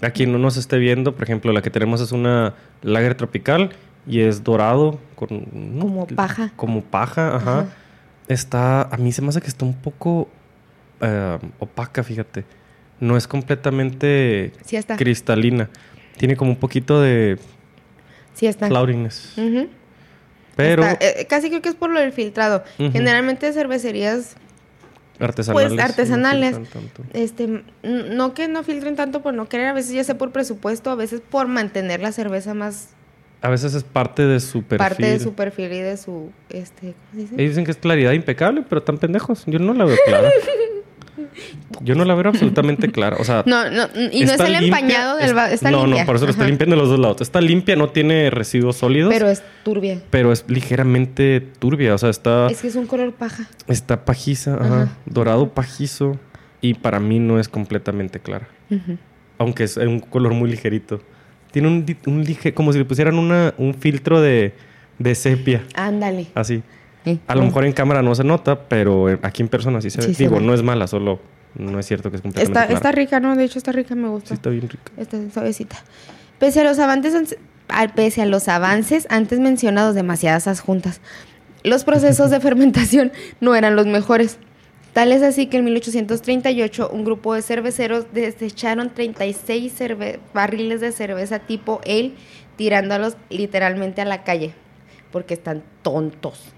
A quien no nos esté viendo, por ejemplo, la que tenemos es una lager tropical y es dorado con ¿no? Como paja. Como paja, ajá. Ajá. Está, a mí se me hace que está un poco eh, opaca, fíjate. no es completamente Sí está. cristalina. Tiene como un poquito de Sí está. cloudiness. Pero Está, eh, casi creo que es por lo del filtrado. Generalmente cervecerías, artesanales. pues, artesanales. no este, no que no filtren tanto por no querer, a veces ya sea por presupuesto, a veces por mantener la cerveza más A veces es parte de su perfil. parte de su perfil y de su, este, ¿cómo se dice? Ellos dicen que es claridad impecable, pero tan pendejos. Yo no la veo clara. Yo no la veo absolutamente clara. O sea, No, no, y no es el limpia, empañado del es- está no, limpia. no, por eso lo está Ajá. limpiando de los dos lados. Está limpia, no tiene residuos sólidos, Pero pero, es turbia. es ligeramente turbia. O sea, está, Es que es un color paja. está pajiza, ajá, Ajá. dorado pajizo. Y para mí no es completamente clara. Ujú. Aunque es un color muy ligerito. Tiene un, un lige- como si le pusieran una, un filtro de, de sepia. Ándale. Así. Sí. A lo mejor en cámara no se nota, pero aquí en persona sí se ve. Sí Digo, no es mala, solo no es cierto que es completamente Está, está rica, ¿no? De hecho, está rica, me gusta. Sí, está bien rica. Está suavecita. Pese a los avances, al- pese a los avances antes mencionados, demasiadas adjuntas, los procesos de fermentación no eran los mejores. Tal es así que en 1838 un grupo de cerveceros desecharon 36 cerve- barriles de cerveza tipo ale, tirándolos literalmente a la calle, porque están tontos.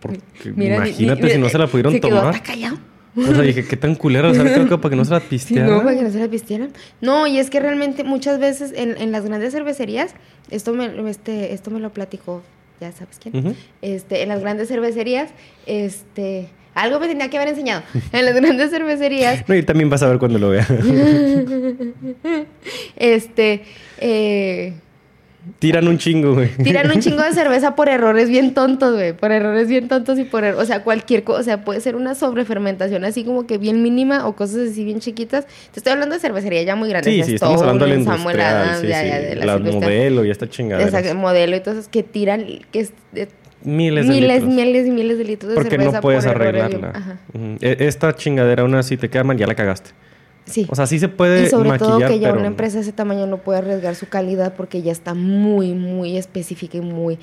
Porque Mira, imagínate si no se la pudieron se quedó tomar. hasta callado. O sea, dije, qué tan culera la sabe para que no se la Sí, pisteara. no, para que no se la pistieran. No, y es que realmente muchas veces en, en las grandes cervecerías, esto me, este, esto me lo platicó, ya sabes quién. Este, en las grandes cervecerías, este, algo me tenía que haber enseñado. En las grandes cervecerías, No, y también vas a ver cuando lo vea. este, eh, Tiran un chingo, güey. tiran un chingo de cerveza por errores bien tontos, güey, por errores bien tontos y por, er- o sea, cualquier cosa, o sea, puede ser una sobrefermentación así como que bien mínima o cosas así bien chiquitas. Te estoy hablando de cervecería ya muy grande. Sí, sí, estamos hablando de la Samuel Adams, sí, ya, sí. ya, de la industrias. modelo y esta chingadera. Exacto, modelo y todas esas que tiran que es de Miles de miles, litros. miles y miles de litros de Porque cerveza no puedes por arreglarla. Ajá. E- Esta chingadera, aún así te queda mal, ya la cagaste. Sí. O sea, sí se puede y sobre maquillar, todo que ya pero una empresa de ese tamaño no puede arriesgar su calidad porque ya está muy, muy específica y muy...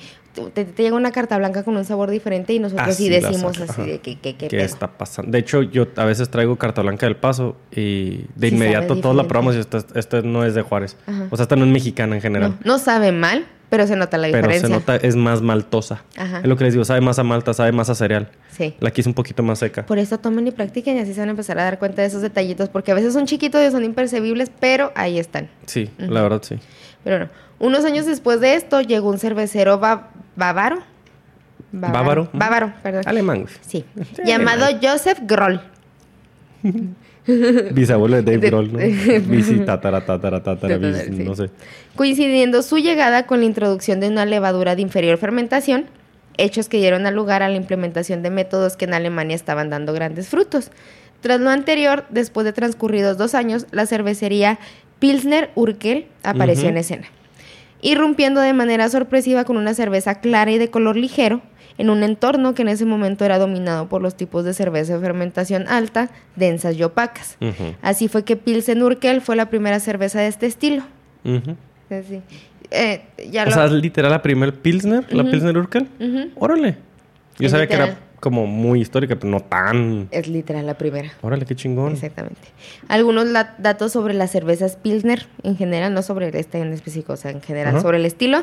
Te, te llega una carta blanca con un sabor diferente y nosotros sí Así decimos así de que, que, que ¿Qué está pasando? De hecho, yo a veces traigo carta blanca del paso y de Sí inmediato todos la probamos y esta, esta no es de Juárez. Ajá. O sea, esta no es mexicana en general. No, no sabe mal, pero se nota la pero diferencia. se nota, es más maltosa. Ajá. Es lo que les digo, sabe más a malta, sabe más a cereal. Sí. La aquí es un poquito más seca. Por eso tomen y practiquen y así se van a empezar a dar cuenta de esos detallitos porque a veces son chiquitos y son imperceptibles, pero ahí están. Sí, la verdad sí. Pero no. Unos años después de esto llegó un cervecero ba- bávaro. ¿Bávaro? Bávaro, perdón. Alemán. Sí. Sí, Llamado Joseph Groll. Bisabuelo de Dave Grohl, ¿no? Tatara, tatara, tatara, Sí. no sé. Coincidiendo su llegada con la introducción de una levadura de inferior fermentación, hechos que dieron al lugar a la implementación de métodos que en Alemania estaban dando grandes frutos. Tras lo anterior, después de transcurridos dos años, la cervecería Pilsner Urquell apareció en escena, irrumpiendo de manera sorpresiva con una cerveza clara y de color ligero, en un entorno que en ese momento era dominado por los tipos de cerveza de fermentación alta, densas y opacas. Así fue que Pilsen Urquell fue la primera cerveza de este estilo. Sí. Eh, ya O lo- sea, literal la primer Pilsner, la. Pilsner Urquell. Ujú. Órale. Yo Es sabía que literal. era como muy histórica, pero no tan. Es literal la primera. Órale, qué chingón. Exactamente. Algunos datos sobre las cervezas Pilsner en general, no sobre este en específico, o sea, en general sobre el estilo,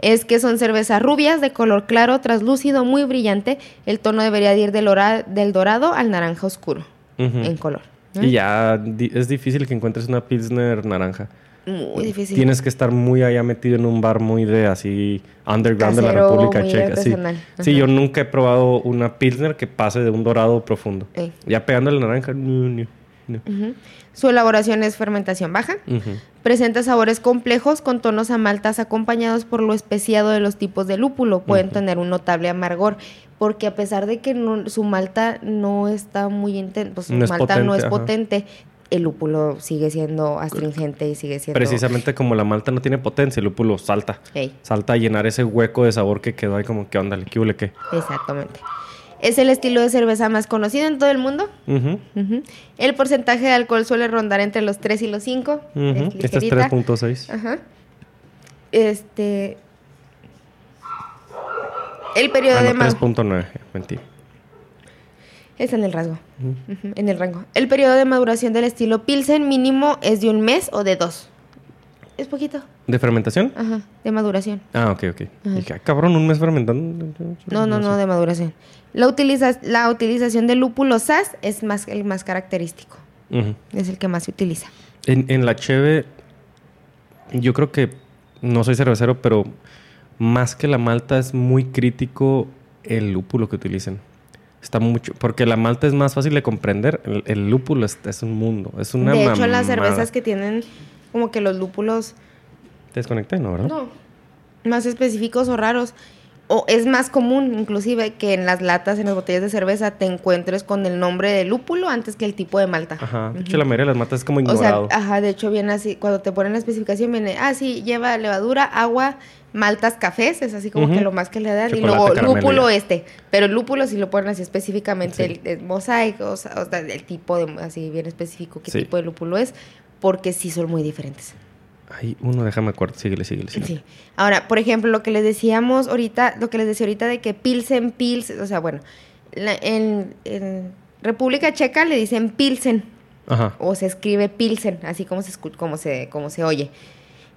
es que son cervezas rubias de color claro, translúcido, muy brillante. El tono debería de ir del, ora- del dorado al naranja oscuro en color. ¿no? Y ya es difícil que encuentres una Pilsner naranja. Muy difícil. Tienes que estar muy allá metido en un bar muy de así underground de la República Checa. Sí. yo nunca he probado una Pilsner que pase de un dorado profundo. Ya pegando el naranja, no, no, no. Su elaboración es fermentación baja. Presenta sabores complejos con tonos a maltas acompañados por lo especiado de los tipos de lúpulo. Pueden tener un notable amargor, porque a pesar de que no- su malta no está muy intensa, pues su No malta no es ajá. potente, el lúpulo sigue siendo astringente y sigue siendo... Precisamente como la malta no tiene potencia, el lúpulo salta. Salta a llenar ese hueco de sabor que quedó ahí como que onda, ¿qué huele qué? exactamente. Es el estilo de cerveza más conocido en todo el mundo. El porcentaje de alcohol suele rondar entre los 3 y los 5. ujú. Este es ligerita. 3.6. Ajá. Este. El periodo Ah, de no, ma- 3.9, mentira. Está en el rasgo. En el rango. El periodo de maduración del estilo Pilsen mínimo es de un mes o de dos. Es poquito. ¿De fermentación? Ajá, de maduración. Ah, ok, ok. Dije, "Ah, cabrón, un mes fermentando. No, no, no, de maduración. La, utiliza- la utilización del lúpulo SAS es más, el más característico. Es el que más se utiliza. En, en la cheve, yo creo que no soy cervecero, pero más que la malta es muy crítico el lúpulo que utilicen. Está mucho, porque la malta es más fácil de comprender. El, el lúpulo es, es un mundo, es una de hecho, mamada. las cervezas que tienen como que los lúpulos Te desconecté, ¿no? ¿Verdad? No. Más específicos o raros. O es más común, inclusive, que en las latas, en las botellas de cerveza, te encuentres con el nombre de lúpulo antes que el tipo de malta. Ajá. De hecho, la mayoría de las maltas es como O sea, ignorado. ajá, de hecho viene así, cuando te ponen la especificación viene, ah, sí, lleva levadura, agua, maltas, cafés, es así como que lo más que le dan. y luego caramelo, lúpulo este, pero el lúpulo sí lo ponen así específicamente, Sí. el, el mosaico, o sea, o sea, el tipo de, así bien específico qué Sí. tipo de lúpulo es, porque sí son muy diferentes. Ay, uno, déjame acuerdo. Síguele, síguele, síguele. Sí. Ahora, por ejemplo, lo que les decíamos ahorita, lo que les decía ahorita de que Pilsen, Pilsen, o sea, bueno, la- en, en República Checa le dicen Pilsen Ajá. o se escribe Pilsen, así como se como se como se oye.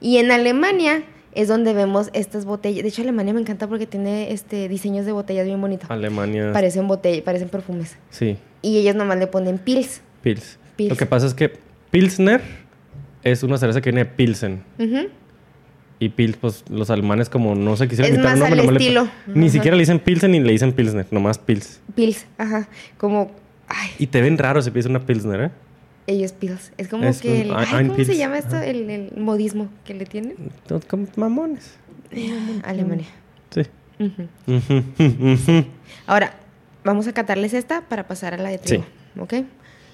Y en Alemania es donde vemos estas botellas. De hecho, Alemania me encanta porque tiene este diseños de botellas bien bonitos. Alemania. Parecen botella, parecen perfumes. Sí. Y ellos nomás le ponen Pils. Pils. Pils. Lo que pasa es que Pilsner es una cerveza que viene de Pilsen. Y Pils, pues los alemanes como no se quisieron Es más nombre, al nomás le- estilo. Ni siquiera le dicen Pilsen ni le dicen Pilsner, nomás Pils. Pils, ajá. Como, ay, Y te ven raro si pides una Pilsner, ¿eh? ellos Pils. Es como Es que un- el, ay, ¿cómo Pils. se llama esto? El, el modismo que le tienen. Como mamones. Alemania. Sí. Ahora, vamos a catarles esta para pasar a la de trigo, ¿ok?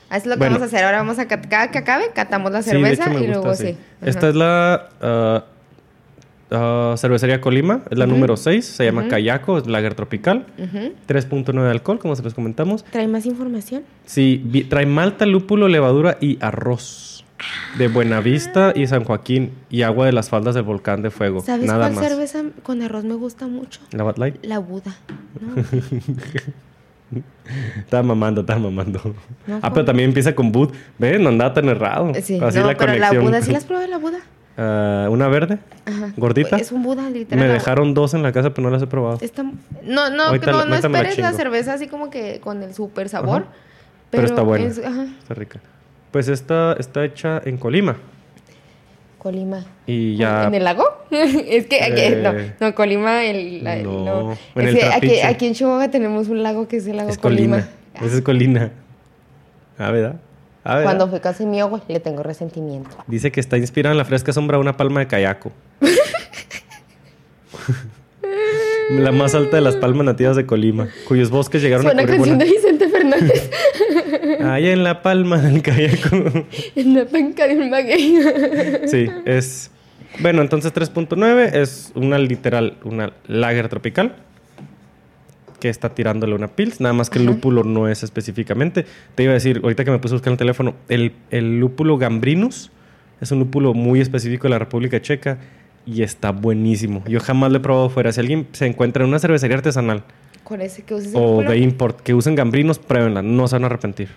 Eso es lo que Bueno. vamos a hacer. Ahora vamos a cada que acabe, catamos la Sí, de cerveza hecho me y gusta luego sí. Esta es la ah, ah, cervecería Colima, es la número 6, se llama. Kayako, es lager tropical, Ujú. 3.9 de alcohol, como se los comentamos. ¿Trae más información? Sí, trae malta, lúpulo, levadura y arroz. De Buenavista y San Joaquín y agua de las faldas del volcán de fuego. ¿Sabes Nada cuál más. cerveza con arroz me gusta mucho? ¿La Bud Light? La Buda. ¿no? Estaba mamando, estaba mamando. No, ah, pero también empieza con Bud. Ve, no andaba tan errado. Sí, Así no, la pero la conexión. Buda, ¿sí las probé la Buda? Una verde, Ajá. gordita. Es un Buda, literal. Me la- dejaron dos en la casa, pero no las he probado. Está- no, no, Ahorita no, la- no la esperes la cerveza así como que con el super sabor. Pero está buena. es- Está rica. Pues esta está hecha en Colima. Colima. Y ya. ¿En el lago? es que aquí, Eh, no, no, Colima, el, la- no, no. Es el aquí, en Chihuahua tenemos un lago que es el lago Es Colima. Colina. Esa es Colina. Ah, ¿verdad? Ah, ¿verdad? Cuando fui casi mi agua, le tengo resentimiento. Dice que está inspirada en la fresca sombra de una palma de Kayako. la más alta de las palmas nativas de Colima, cuyos bosques llegaron Suena a cubrir de buena- Fernández. Allá en la palma del Kayako. en la penca de un maguey. sí, es... Bueno, entonces 3.9 es una literal, una lager tropical que está tirándole una pils, nada más que el lúpulo no es específicamente. Te iba a decir, ahorita que me puse a buscar en el teléfono, el, el lúpulo gambrinus es un lúpulo muy específico de la República Checa y está buenísimo. Yo jamás lo he probado fuera. Si alguien se encuentra en una cervecería artesanal Con ese que uses o de import que usen gambrinos, pruébenla, no se van a arrepentir.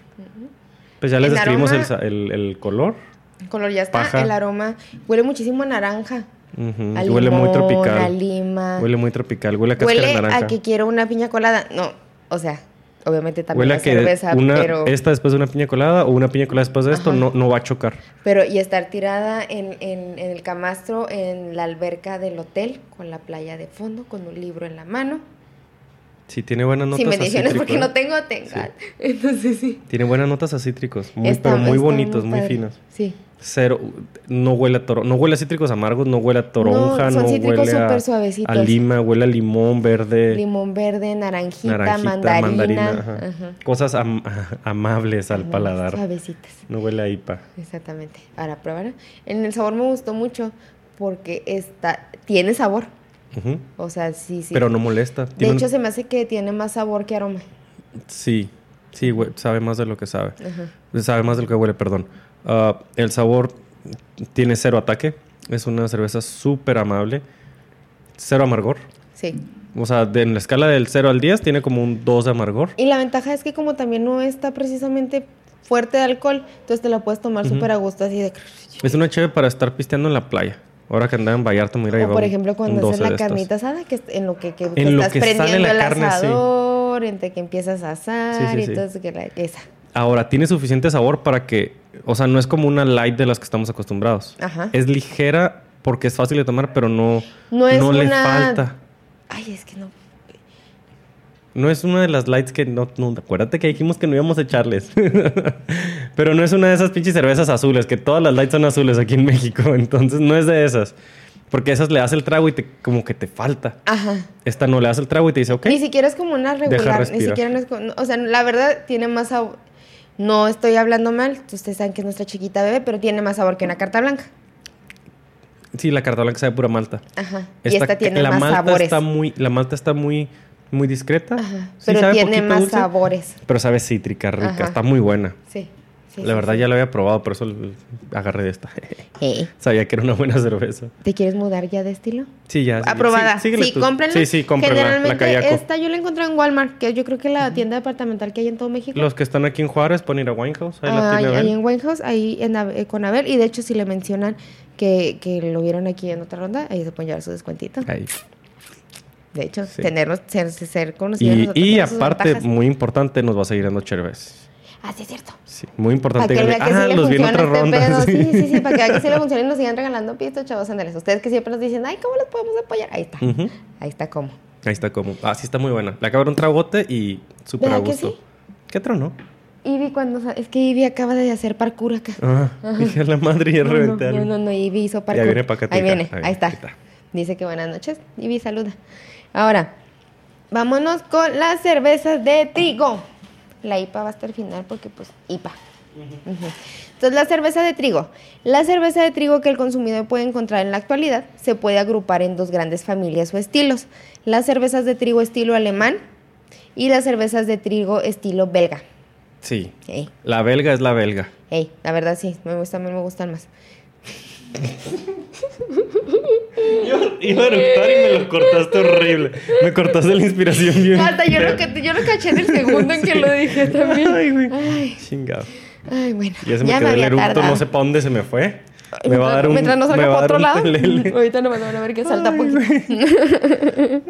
Pues ya les describimos el, el- el color. El color ya está. Paja. El aroma huele muchísimo a naranja. Ujú, A Huele muy limón, tropical. A lima. Huele muy tropical. Huele a cáscara Huele de naranja. a que quiero una piña colada. No, o sea, obviamente también Huele a que cerveza, una, pero, esta después de una piña colada o una piña colada después de esto no, no va a chocar. pero y estar tirada en, en- en el camastro, en la alberca del hotel, con la playa de fondo, con un libro en la mano. Sí, tiene buenas notas si me a mencionas cítrico, porque ¿eh? no tengo, tenga. Entonces sí. Tiene buenas notas a cítricos. Muy, Está- pero muy bonitos, muy finos. Sí. Cero. No huele a toro, no huele a cítricos amargos, no huele a toronja, No, no, huele a, a lima, huele a limón verde, Limón verde, naranjita, naranjita, mandarina. ajá. ajá. Cosas am- amables al paladar. Suavecitas. No huele a IPA. Exactamente. Ahora pruébalo. En el sabor me gustó mucho porque está, tiene sabor. O sea, sí, sí. Pero no molesta. de un- hecho, se me hace que tiene más sabor que aroma. Sí, sí, sabe más de lo que sabe. Ajá. Sabe más de lo que huele, perdón. Ah, el sabor tiene cero ataque. Es una cerveza súper amable. Cero amargor. Sí. O sea, de- en la escala del 0 al 10 tiene como un 2 de amargor. Y la ventaja es que como también no está precisamente fuerte de alcohol, entonces te la puedes tomar súper a gusto así de... Es una chévere para estar pisteando en la playa. Ahora que andaba en Vallarta, mira, O por ejemplo cuando haces la carnita asada, que en lo que, que- que En lo estás que prendiendo la el carne, sí. asador, entre que empiezas a asar Sí, sí, y sí. que la- esa. Ahora, tiene suficiente sabor para que... O sea, no es como una light de las que estamos acostumbrados. Ajá. Es ligera porque es fácil de tomar, pero no, No es le una- falta. Ay, es que no. No es una de las lights que no, no... Acuérdate que dijimos que no íbamos a echarles. pero no es una de esas pinches cervezas azules, que todas las lights son azules aquí en México. Entonces no es de esas. Porque esas le das el trago y te, como que te falta. Ajá. Esta no le das el trago y te dice, ok. Ni siquiera es como una regular, ni siquiera no es como- o sea, la verdad tiene más sabor. No estoy hablando mal, ustedes saben que es nuestra chiquita bebé, pero tiene más sabor que una carta blanca. Sí, la carta blanca sabe pura malta. Ajá. y esta tiene la más malta sabores. Está muy, la malta está muy, muy discreta. Ajá. Sí Pero sabe tiene más dulce, sabores. Pero sabe cítrica, rica. Ajá. Está muy buena. Sí. sí, la sí, verdad ya la había probado, por eso agarré de esta. Sabía que era una buena cerveza. ¿Te quieres mudar ya de estilo? Sí, ya. Aprobada. sí, Sí, cómprenla. Sí, sí, cómprenla. La Generalmente Kayako. esta yo la encontré en Walmart, que yo creo que es la tienda departamental que hay en todo México. Los que están aquí en Juárez pueden ir a Winehouse. Ahí la Ah, tiene ahí en Winehouse, ahí en, eh, con Abel. Y de hecho, si le mencionan que, que lo vieron aquí en otra ronda, ahí se pueden llevar su descuentito. Ahí. De hecho, Sí. tenerlos, ser, ser conocidos. Y, nosotros y aparte, muy importante, nos va a seguir dando Chervez. Ah, sí, es cierto. Sí, muy importante. Para que que ah, sí los vi en otra este ronda. pedo. Sí, sí, sí, para que vea que sí le funciona y nos sigan regalando pistos, chavos, andales. Ustedes que siempre nos dicen, ay, ¿cómo los podemos apoyar? Ahí está. Ujú. Ahí está cómo. Ahí está como. Ah, sí está muy buena. Le dar un tragote y súper a ¿Verdad que gusto. sí? ¿Qué otro no? Ivy cuando... Es que Ivy acaba de hacer parkour acá. Ah, dije la madre y ya No, reventé no, algo. no, no, Ivy hizo parkour. viene pa' acá, Ahí viene, Ahí, ahí, está. ahí está. Dice que buenas noches. Ivy, saluda. Ahora, vámonos con las cervezas de trigo. La IPA va hasta el final porque, pues, IPA. Entonces, la cerveza de trigo. La cerveza de trigo que el consumidor puede encontrar en la actualidad se puede agrupar en dos grandes familias o estilos. Las cervezas de trigo estilo alemán y las cervezas de trigo estilo belga. Sí. Ey, La belga es la belga. ey, la verdad sí, me gusta, me gustan más. Yo iba a eructar y me lo cortaste horrible. Me cortaste la inspiración bien. Hasta yo lo, que, yo lo caché en el segundo en que lo dije también. Ay, güey. Ay, Chingado. ay, bueno. Ya se me ya quedó el había eructo, tardado. no sé para dónde se me fue. Me va a dar un. Mientras no me salga para otro lado. telele. Ahorita no van a ver que salta Ay,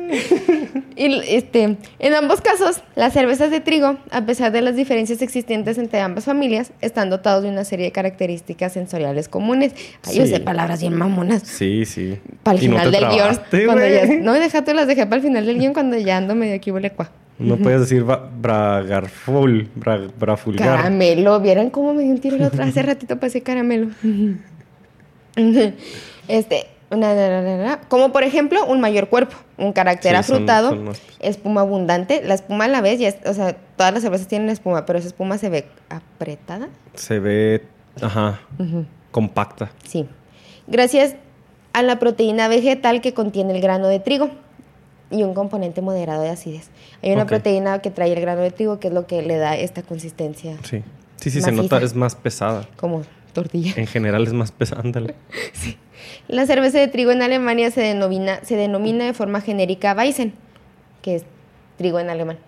y este, en ambos casos, las cervezas de trigo, a pesar de las diferencias existentes entre ambas familias, están dotados de una serie de características sensoriales comunes. Ay, yo Sí. sé palabras bien mamonas. Sí, sí. Para el Y final del guion. cuando ya-. No, déjate, las dejé para el final del guion cuando ya ando medio aquí huele cua. No puedes decir bragarful, bra, brafulgar. Caramelo, ¿vieron cómo me dio un tiro la otra? Hace ratito pasé caramelo. este, como por ejemplo, un mayor cuerpo, un carácter Sí, afrutado, son más- espuma abundante. La espuma a la vez, ya es- o sea, todas las cervezas tienen espuma, pero esa espuma se ve apretada. Se ve, ajá, compacta. Sí. Gracias a la proteína vegetal que contiene el grano de trigo y un componente moderado de acidez. Hay una proteína que trae el grano de trigo que es lo que le da esta consistencia Sí. Sí, sí, se nota, es más pesada. como tortilla. En general es más pesada, ándale. La cerveza de trigo en Alemania se denomina, se denomina de forma genérica Weizen, que es trigo en alemán.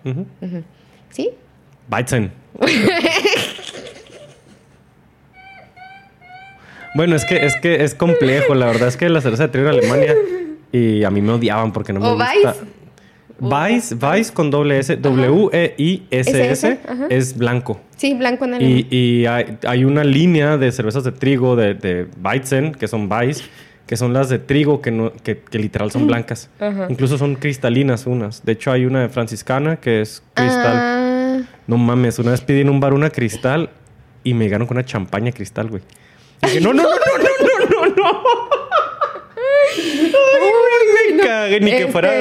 ¿Sí? Weizen. bueno, es que, es que es complejo, la verdad es que la cerveza de trigo en Alemania y a mí me odiaban porque no me ¿O gusta. Weiss, Weiss con doble S, W-E-I-S-S, es blanco. Sí, blanco en alemán. Y, y hay, hay una línea de cervezas de trigo de, de Weizen, que son Weiss, que son las de trigo que, no, que, que literal son blancas. Ajá. Incluso son cristalinas unas. De hecho, hay una de franciscana que es cristal. Ah, No mames, una vez pedí en un bar una cristal y me llegaron con una champaña cristal, güey. Y dije, no, no, no, no, no, no, no. Me cagué, ni que fuera.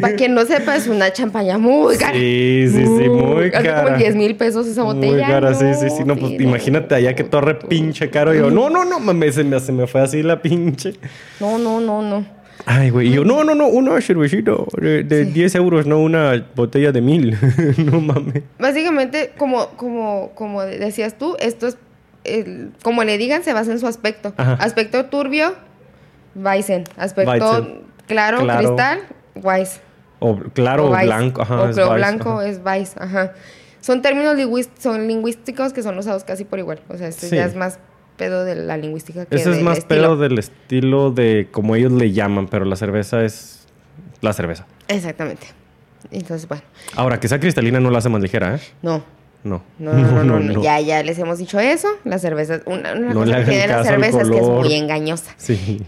Para quien no sepa, es una champaña muy cara. Sí, sí, sí, muy cara. como 10 mil pesos esa botella. Muy cara, sí, sí, sí. No, pues sí, imagínate allá que torre pinche caro. Y yo, no, no, no, mames, se me, se me fue así la pinche. No, no, no, no. Ay, güey. Y yo, no, no, no, una cervecita de, de 10 euros, no una botella de mil. no mames. Básicamente, como, como, como decías tú, esto es, el- como le digan, se basa en su aspecto. Ajá. Aspecto turbio, Weizen. Aspecto Weizen. claro, Claro. cristal, Weiss. O claro o, blanco. Ajá, o es Weiss, blanco ajá. es Weiss, ajá. Son términos son lingüísticos que son usados casi por igual. O sea, este Sí. ya es más pedo de la lingüística que Ese es del más estilo. pedo del estilo de como ellos le llaman, pero la cerveza es la cerveza. Exactamente. Entonces, bueno, Ahora, que sea cristalina no la hace más ligera, ¿eh? no. No. No, no, no, no, Ya, ya les hemos dicho eso. La cerveza, una, cosa que tiene la cerveza es que es muy engañosa.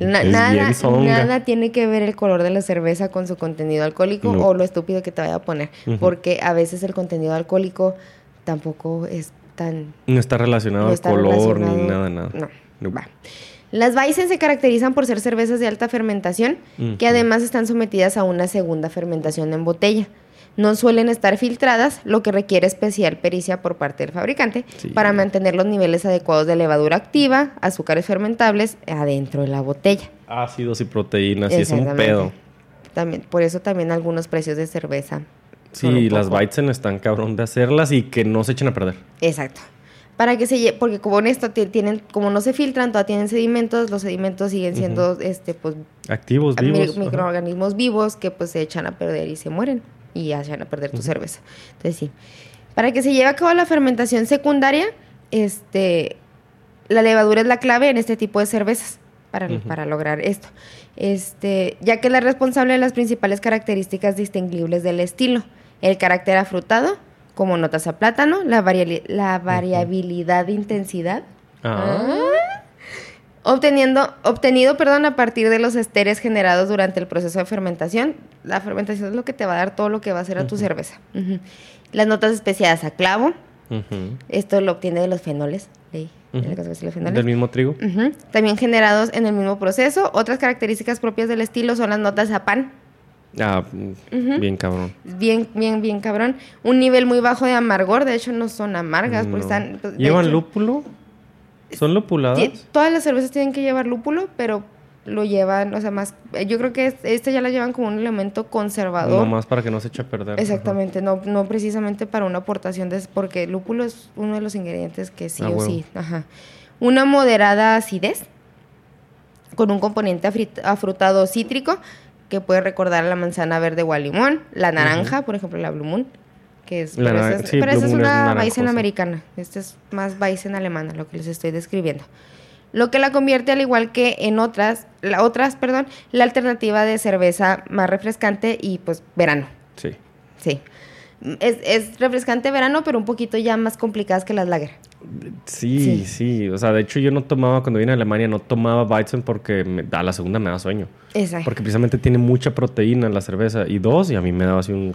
Nada, nada tiene que ver el color de la cerveza con su contenido alcohólico o lo estúpido que te vaya a poner. Porque a veces el contenido alcohólico tampoco es tan No está relacionado al color ni nada, nada. No. No. Va. Las Weizen se caracterizan por ser cervezas de alta fermentación, que además están sometidas a una segunda fermentación en botella. No suelen estar filtradas, lo que requiere especial pericia por parte del fabricante Sí. para mantener los niveles adecuados de levadura activa, azúcares fermentables adentro de la botella. Ácidos y proteínas, y es un pedo. También, por eso también algunos precios de cerveza. Sí, las Weizen están cabrón de hacerlas y que no se echen a perder. Exacto. Para que se lle- porque como en esto ti- tienen, como no se filtran, todavía tienen sedimentos, los sedimentos siguen siendo este pues Activos, vivos. ajá. microorganismos vivos que pues se echan a perder y se mueren y ya se echan a perder tu cerveza. Entonces sí. Para que se lleve a cabo la fermentación secundaria, este la levadura es la clave en este tipo de cervezas para, para lograr esto. Este, ya que es la responsable de las principales características distinguibles del estilo, el carácter afrutado, como notas a plátano, la, variali- la variabilidad de intensidad, Ah, Obteniendo, obtenido perdón, a partir de los esteres generados durante el proceso de fermentación. La fermentación es lo que te va a dar todo lo que va a hacer a tu cerveza. Las notas especiadas a clavo. Esto lo obtiene de los fenoles. de los fenoles. Del mismo trigo. También generados en el mismo proceso. Otras características propias del estilo son las notas a pan. Ah, mm, bien cabrón. Bien, bien, bien cabrón. Un nivel muy bajo de amargor. De hecho, no son amargas. Porque No. están, pues, ¿Llevan hecho, lúpulo? ¿Son lupuladas? Todas las cervezas tienen que llevar lúpulo, pero lo llevan, o sea, más. eh, Yo creo que es- esta ya la llevan como un elemento conservador. Nomás para que no se eche a perder. Exactamente, no, no precisamente para una aportación de. Porque el lúpulo es uno de los ingredientes que sí Ah, o huevo. sí. Ajá. Una moderada acidez, con un componente afrutado cítrico, que puede recordar a la manzana verde o al limón. La naranja, por ejemplo, la Blue Moon. Que es, La pero esa es, sí, pero esa es una. Weizen americana. Esta es más Weizen alemana, lo que les estoy describiendo. Lo que la convierte, al igual que en otras, la, otras, perdón, la alternativa de cerveza más refrescante y pues verano. Sí. Sí. Es, es refrescante verano, pero un poquito ya más complicadas que las lager. Sí, Sí. sí, O sea, de hecho yo no tomaba, cuando vine a Alemania, no tomaba Weizen porque me- a la segunda me da sueño. Esa. Porque precisamente tiene mucha proteína en la cerveza. Y dos, y a mí me daba así un...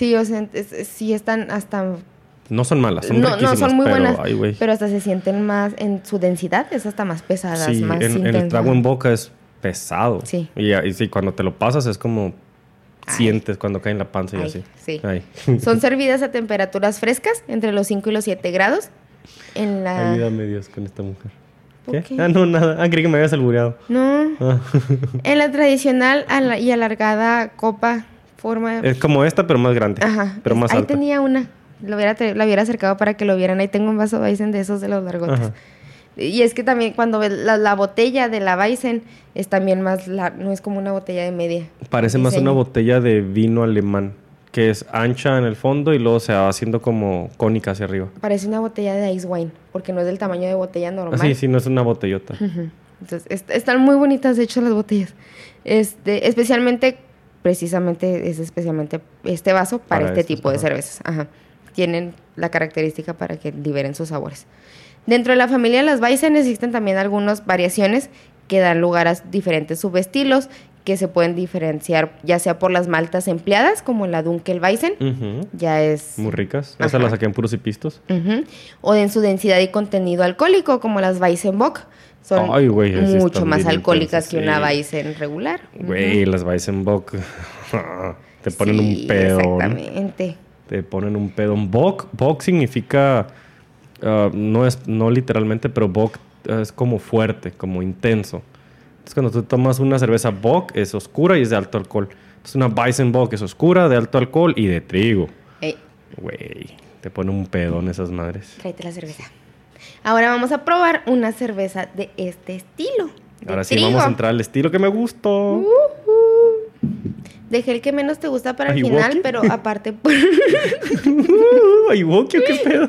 Sí, o sea, es- es- sí están hasta... No son malas, son no, no, son muy pero, buenas, ay, pero hasta se sienten más en su densidad, es hasta más pesadas, Sí, más en, en el trago en boca es pesado. Sí. Y, y sí, cuando te lo pasas es como sientes cuando cae en la panza y Ay, así. sí. Ay. Son servidas a temperaturas frescas, entre los 5 y los 7 grados. En la... Ayúdame Dios con esta mujer. ¿Por ¿Qué? qué? Ah, no, nada. Ah, creí que me habías albureado. No, Ah. en la tradicional y alargada copa, forma... es como esta, pero más grande. Ajá. Pero más Ahí alta. tenía una. Lo hubiera, la hubiera acercado para que lo vieran. Ahí tengo un vaso Weizen de esos de los largotes. Ajá. Y es que también cuando la, la botella de la Weizen es también más lar- no es como una botella de media. Parece más una botella de vino alemán, que es ancha en el fondo y luego se va haciendo como cónica hacia arriba. Parece una botella de ice wine, porque no es del tamaño de botella normal. Ah, sí, sí, no es una botellota. Ujú. Entonces, est- están muy bonitas, de hecho, las botellas. Este, especialmente, precisamente, es especialmente este vaso para, Para este estos, tipo de cervezas. Ajá. Tienen la característica para que liberen sus sabores. Dentro de la familia de las Weizen existen también algunas variaciones que dan lugar a diferentes subestilos que se pueden diferenciar ya sea por las maltas empleadas, como la Dunkelweizen, Ujú. ya es... Muy ricas. Ajá. Esa la saqué en puros y pistos. O en su densidad y contenido alcohólico, como las Weizenbock. Son Ay, mucho más alcohólicas que una. Weizen regular. Güey, las Weizenbock te ponen Sí, un pedón. Exactamente. Te ponen un pedón. Bock, bock significa, ah, no es no literalmente, pero bock ah, es como fuerte, como intenso. Entonces cuando tú tomas una cerveza bock es oscura y es de alto alcohol. Entonces una Weizenbock es oscura, de alto alcohol y de trigo. Ey, Güey, te pone un pedón esas madres. tráete la cerveza. Ahora vamos a probar una cerveza de este estilo. de Ahora sí vamos a entrar al estilo que me gustó. Uh. Dejé el que menos te gusta para el final, pero aparte por... ¿Ayuwoki o qué pedo?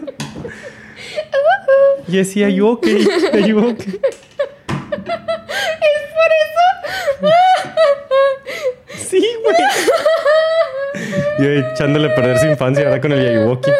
Yes, sí, Ayuwoki. Ayuwoki. Sí, güey. Yo echándole a perder su infancia ahora con el Ayuwoki.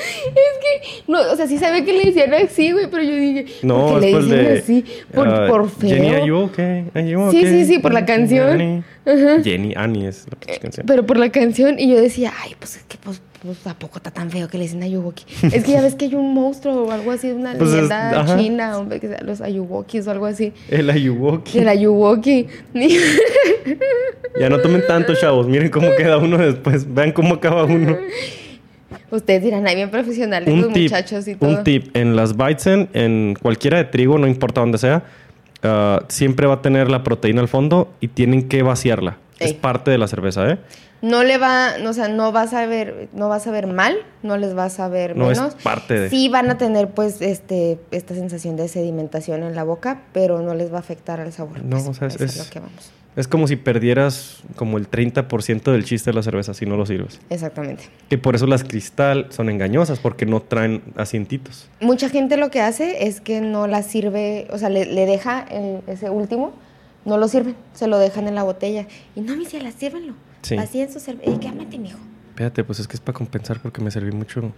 Es que, no, o sea, sí sabía que le decían así, güey, pero yo dije, No, ¿por qué es le dicen de. así? Por, por feo. Jenny Ayuwoki. Ayuwoki. Sí, sí, sí, por la canción. Jenny, Jenny Annie es la pinche canción. Pero por la canción, y yo decía, ay, pues es que, pues, pues tampoco está tan feo que le dicen Ayuwoki. es que ya ves que hay un monstruo o algo así, una Pues es- leyenda china, hombre, que sea los Ayuwokis o algo así. El Ayuwoki. El Ayuwoki. Ya no tomen tanto, chavos. Miren cómo queda uno después. Vean cómo acaba uno. Ustedes dirán, ay, bien profesionales los tip, muchachos y todo. un tip. En las Weizen, en cualquiera de trigo, no importa dónde sea, ah, siempre va a tener la proteína al fondo y tienen que vaciarla. Es parte de la cerveza, ¿eh? No le va, no, o sea, no vas a ver, no vas a ver mal, no les vas a ver No, es menos. parte de- Sí van a tener, pues, este, esta sensación de sedimentación en la boca, pero no les va a afectar al sabor. No, pues, o sea, es- eso es- lo que vamos. Es como si perdieras como el 30% del chiste de la cerveza si no lo sirves. Exactamente. Que por eso las cristal son engañosas, porque no traen asientitos. Mucha gente lo que hace es que no la sirve, o sea, le, le deja el- ese último, no lo sirven, se lo dejan en la botella. Y no, mi ciela, sírvenlo. Sí. Así en su cerveza. ¿Qué amate, mijo? Espérate, pues es que es para compensar porque me serví mucho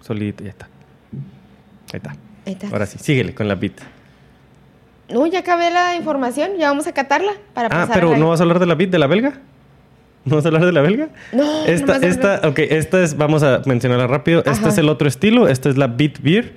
solito. Ya está. Ahí está. Ahí está. Ahora sí, síguele con la beat. No, ya acabé la información, ya vamos a catarla para Ah, pasar pero a la- ¿no vas a hablar de la beat de la belga? ¿No vas a hablar de la belga? No, Esta, de- esta, ok, esta es, vamos a mencionarla rápido. Este Ajá. es el otro estilo. Esta es la beat beer.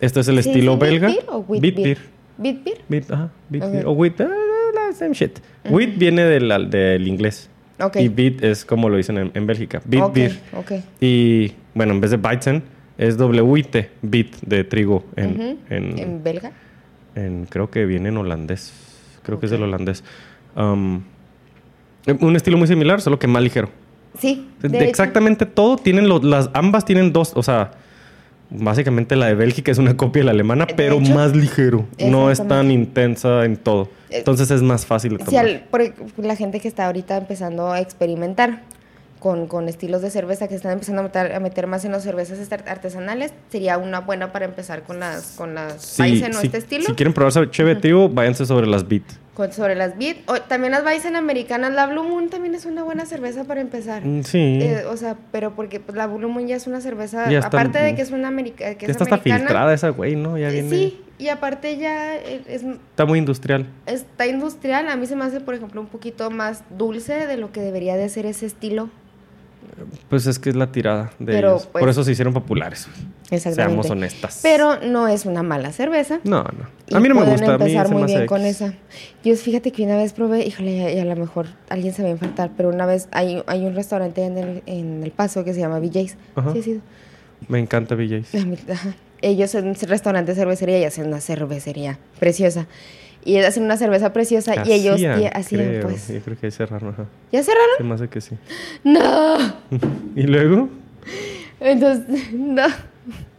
Este es el ¿Sí estilo belga. beer o wheat beer? beer. ¿Beat beer? Beat, ajá, beat beer. O wheat, ah, la same shit. Wheat viene del, del inglés. Ok. Y beat es como lo dicen en, en Bélgica. Beat Ok, beer. ok. Y bueno, en vez de Weizen es WIT, beat de trigo en, en, ¿En belga? En- creo que viene en holandés. Creo que es del holandés. Um, un estilo muy similar, solo que más ligero. Sí. De- de hecho. exactamente todo tienen los, las ambas tienen dos, o sea, básicamente la de Bélgica es una copia de la alemana, De pero hecho, más ligero. No es tan intensa en todo. Eh, Entonces es más fácil de tomar. al- por la gente que está ahorita empezando a experimentar con, con estilos de cerveza que están empezando a meter, a meter más en las cervezas artesanales, sería una buena para empezar con las con las Sí, Weizen o si, este estilo. si quieren probar cheve trigo, váyanse sobre las beat. con- sobre las Beat. O, también las Weizen americanas, la Blue Moon también es una buena cerveza para empezar. Mm, Sí. Eh, o sea, pero porque pues, la Blue Moon ya es una cerveza, Ya está- aparte de que es una america, que es Esta está americana, filtrada esa güey, ¿no? Ya eh, viene. Sí, y aparte ya eh, es, Está muy industrial. está industrial. A mí se me hace, por ejemplo, un poquito más dulce de lo que debería de ser ese estilo. Pues es que es la tirada de Pero, ellos. pues- Por eso se hicieron populares. Exactamente. Seamos honestas. Pero no es una mala cerveza. No, no. A mí no me gusta. A mí empezar muy bien con esa. Yo fíjate que una vez probé, híjole, y a, lo mejor alguien se va a infartar, pero una vez hay, hay un restaurante en el, en el Paso que se llama BJ's. Ajá. Sí, sí. Me encanta BJ's. Ajá. Ellos en un restaurante de cervecería y hacen una cervecería preciosa. Y hacen una cerveza preciosa y ellos Hacían, pues. Yo creo que ahí cerraron. Ajá. ¿Ya cerraron? Se me hace que sí. ¡No! ¿Y luego? Entonces, no.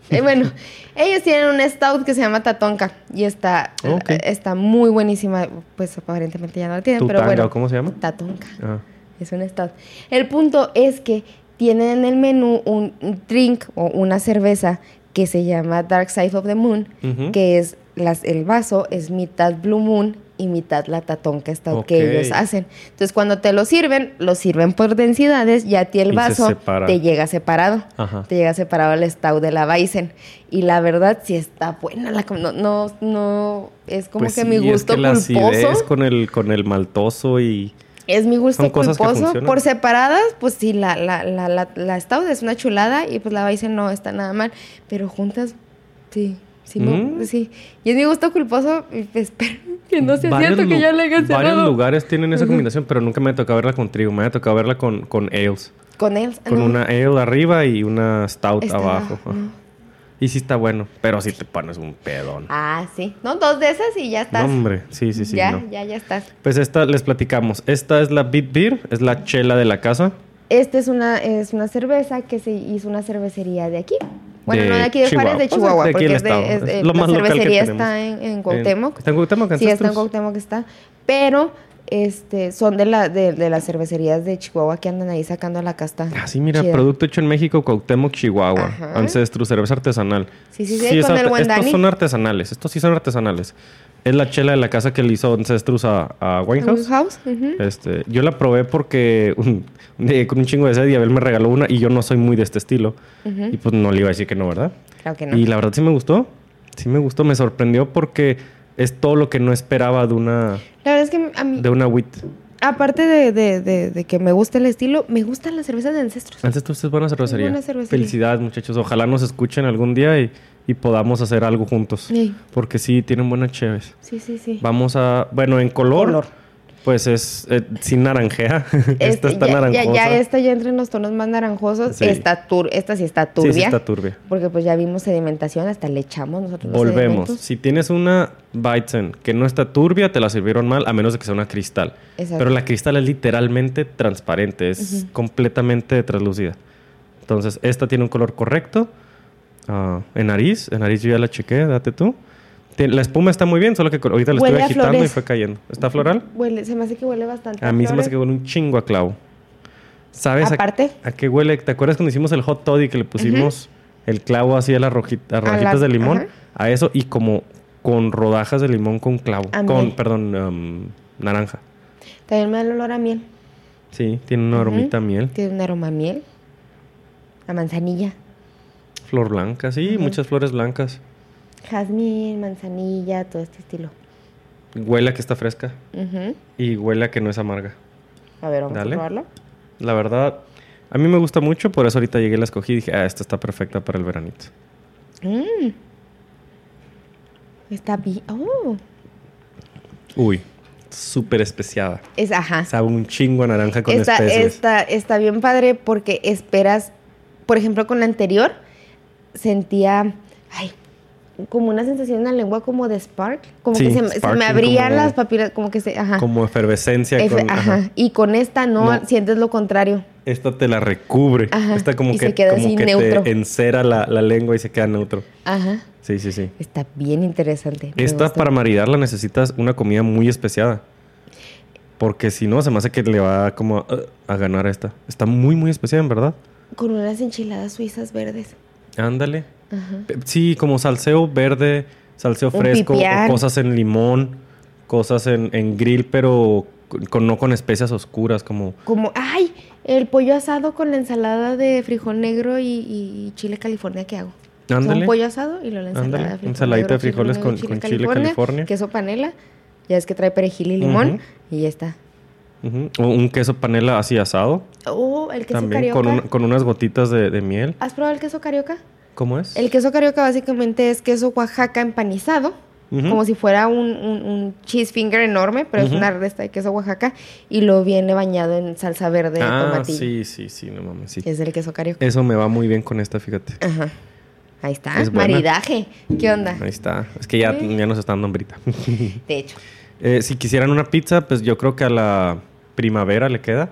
Eh, bueno, ellos tienen un stout que se llama Tatonka y está, Ok. está muy buenísima. Pues aparentemente ya no la tienen, pero bueno. ¿o ¿cómo se llama? Tatonka. Ah. Es un stout. El punto es que tienen en el menú un drink o una cerveza que se llama Dark Side of the Moon, que es las, el vaso es mitad Blue Moon y mitad la Stout que Ok. ellos hacen. Entonces cuando te lo sirven, lo sirven por densidades y a ti el Y vaso te llega separado. Ajá. Te llega separado el Stout de la Weizen. Y la verdad sí está buena. La, no, no, no, es como Pues que sí, mi es gusto que culposo. acidez con el, con el maltoso y... Es mi gusto que culposo. Por separadas, pues sí, la, la, la, la, la Stout es una chulada y pues la Weizen no está nada mal. Pero juntas, sí, sí, Mm. sí. Y es mi gusto culposo espero que no sea Varios cierto que ya le hayan Varios cerrado. lugares tienen esa combinación, pero nunca me ha tocado verla con trigo. Me ha tocado verla con, con ales. Con él. Con no, una ale arriba y una stout está abajo. Ajá. Y sí está bueno, pero sí te pones un pedón. Ah, sí. No, dos de esas y ya No, estás. hombre, sí, sí, sí. ya, no. ya, ya estás. Pues esta les platicamos. Esta es la Beat Beer, es la chela de la casa. Esta es una, es una cerveza que se hizo una cervecería de aquí. Bueno, no de aquí de Chihuahua. Juárez, de Pues, Chihuahua, de aquí porque es de, es lo la más cervecería está en, en Cuauhtémoc. ¿Está en Cuauhtémoc, Sí, está en? Cuauhtémoc está. Pero este, son de, la, de, de las cervecerías de Chihuahua que andan ahí sacando la casta. Ah, sí, mira, chida. producto hecho en México, Cuauhtémoc, Chihuahua. Ajá. Ancestro, cerveza artesanal. Sí, sí, sí, con es el Estos Dani. son artesanales, estos sí son artesanales. Es la chela de la casa que le hizo Ancestrus a, a Winehouse. House. ujú. Este, yo la probé porque un, con un chingo de sed y Abel me regaló una y yo no soy muy de este estilo. Y pues no le iba a decir que no, ¿verdad? Claro que no. Y la verdad sí me gustó. Sí me gustó, me sorprendió porque es todo lo que no esperaba de una La verdad es que a mí, de una wheat. aparte de, de- de- de que me gusta el estilo, me gustan las cervezas de ancestros. Ancestros es buena cervecería. buena cervecería. Felicidades, muchachos. Ojalá nos escuchen algún día y, y podamos hacer algo juntos. Sí. Porque sí, tienen buenas cheves. Sí, sí, sí. Vamos a... Bueno, en color... Color. Pues es eh, sin naranjea. esta Este, está ya, naranjosa. Ya, ya esta ya entra en los tonos más naranjosos. Sí. Esta, tur esta sí está Sí, turbia. sí está turbia. Porque pues ya vimos sedimentación, hasta le echamos nosotros Volvemos. Si tienes una Weizen que no está turbia, te la sirvieron mal, a menos de que sea una cristal. Exacto. Pero la cristal es literalmente transparente, es completamente translúcida. Entonces, esta tiene un color correcto. Ah, en nariz, en nariz yo ya la chequé, date tú. Tie- La espuma está muy bien, solo que ahorita la estuve a agitando y fue cayendo. ¿Está floral? Huele, se me hace que huele bastante. A mí se me hace que huele un chingo a clavo. ¿Sabes a- Aparte. a, qué huele? ¿Te acuerdas cuando hicimos el hot toddy que le pusimos el clavo así a las rojita- a A rodajitas las- de limón? A eso y como con rodajas de limón con clavo. A con, miel. perdón, um, naranja. También me da el olor a miel. Sí, tiene una aromita a miel. Tiene un aroma a miel. A manzanilla. Flor blanca, sí, muchas flores blancas. Jazmín, manzanilla, todo este estilo. Huele a que está fresca y huele a que no es amarga. A ver, vamos Dale. a probarlo. La verdad, a mí me gusta mucho, por eso ahorita llegué y la escogí y dije, ah, esta está perfecta para el veranito. Mm. Está bien. Oh. Uy, súper especiada. Es, ajá. Sabe un chingo a naranja con está, especies. está, está bien padre porque esperas, por ejemplo, con la anterior, sentía, ay, como una sensación en la lengua como de spark, como Sí, que se, me- se me sparkling, abrían las papilas, como que se, ajá. Como efervescencia. Efe- con, ajá. ajá. Y con esta no, No. sientes lo contrario. Esta te la recubre. Ajá, Esta como y que, se queda como así que neutro. te encera la, la lengua y se queda neutro. Ajá. Sí, sí, sí. Está bien interesante. Esta gusta. para maridarla necesitas una comida muy especiada. Porque si no, se me hace que le va como a, a ganar a esta. Está muy, muy especiada, en verdad. Con unas enchiladas suizas verdes. Ándale. Ajá. Sí, como salseo verde, salseo fresco, o cosas en limón, cosas en, en grill, pero con, no con especias oscuras, como... Como, ay, el pollo asado con la ensalada de frijol negro y, y chile California que hago. O sea, Ándale. un pollo asado y luego la ensalada Ándale, de frijol ensaladita negro, de frijoles chile con- negro, con chile California. queso panela, ya es que trae perejil y limón Ujú. y ya está. Ujú. O un queso panela así asado, Oh, el queso también, carioca. con, un- con unas gotitas de, de miel. ¿Has probado el queso carioca? ¿Cómo es? El queso carioca básicamente es queso Oaxaca empanizado, como si fuera un, un, un cheese finger enorme, pero es una resta de queso Oaxaca y lo viene bañado en salsa verde de ah, tomatillo. sí, sí, sí, no mames, sí. Es el queso carioca. Eso me va muy bien con esta, fíjate. Ajá. Ahí está, Es maridaje. ¿Qué onda? Ahí está. Es que ya, nos está dando hambrita. De hecho. Eh, si quisieran una pizza, pues yo creo que a la primavera le queda.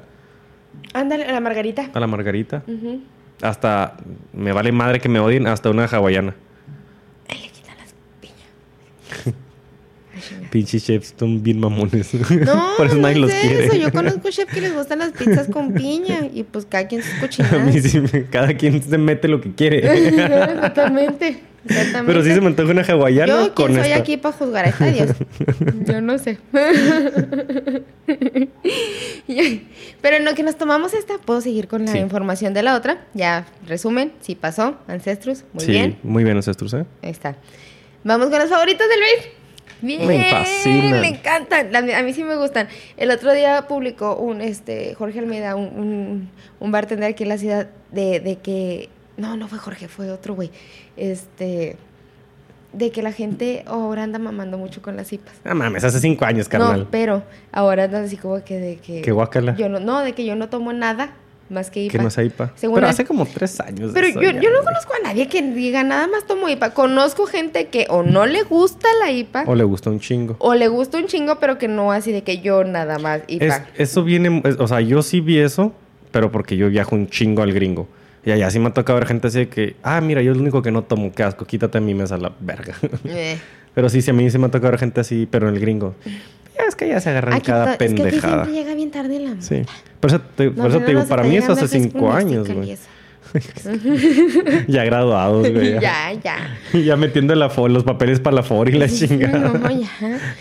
Ándale, la margarita. A la margarita. Ujú. Hasta, me vale madre que me odien, hasta una hawaiana. Ay, le quitan las piñas. Pinches chefs son bien mamones. No, Por eso no nadie es los eso. quiere. Yo conozco chef que les gustan las pizzas con piña y pues cada quien sus A mí cochinadas. sí, cada quien se mete lo que quiere. Exactamente. Exactamente. Pero sí se me antoja una hawaiana Yo, con ¿quién soy esta. aquí para juzgar a esta Dios? Yo no sé. Pero en lo que nos tomamos esta, puedo seguir con la Sí. información de la otra. Ya, resumen, sí pasó, Ancestros, muy sí, bien. muy bien, ancestros, ¿eh? Ahí está. Vamos con los favoritos del Luis. Bien, Me fascinan. Me encantan. A mí sí me gustan. El otro día publicó un este Jorge Almeida, un, un, un bartender aquí en la ciudad, de, de que. No, no fue Jorge, fue otro güey. Este. De que la gente ahora anda mamando mucho con las IPAs. Ah, mames, hace cinco años, carnal. No, pero ahora andan así como que de que. Que guácala. Yo no, no, de que yo no tomo nada más que IPA. que no sea IPA. Según Pero hace como tres años. Pero eso yo, ya, yo no güey. conozco a nadie que diga nada más tomo IPA. Conozco gente que o no le gusta la IPA O le gusta un chingo. o le gusta un chingo, pero que no así de que yo nada más IPA. Es- eso viene, es- o sea, yo sí vi eso, pero porque yo viajo un chingo al gringo. Y allá sí me ha tocado ver gente así de que, ah, mira, yo es lo único que no tomo, qué asco, quítate a mi mesa la verga. Eh, pero sí, sí, a mí sí me ha tocado ver gente así, pero en el gringo. Ya es que ya se agarran Aquí cada to- es que aquí pendejada. siempre llega bien tarde la Sí. Por eso te, por eso te digo, para mí es hace cinco años, güey. Ya graduados, güey. Ya, ya, ya. ya metiendo la los papeles para la FOR y la chingada. no, ya.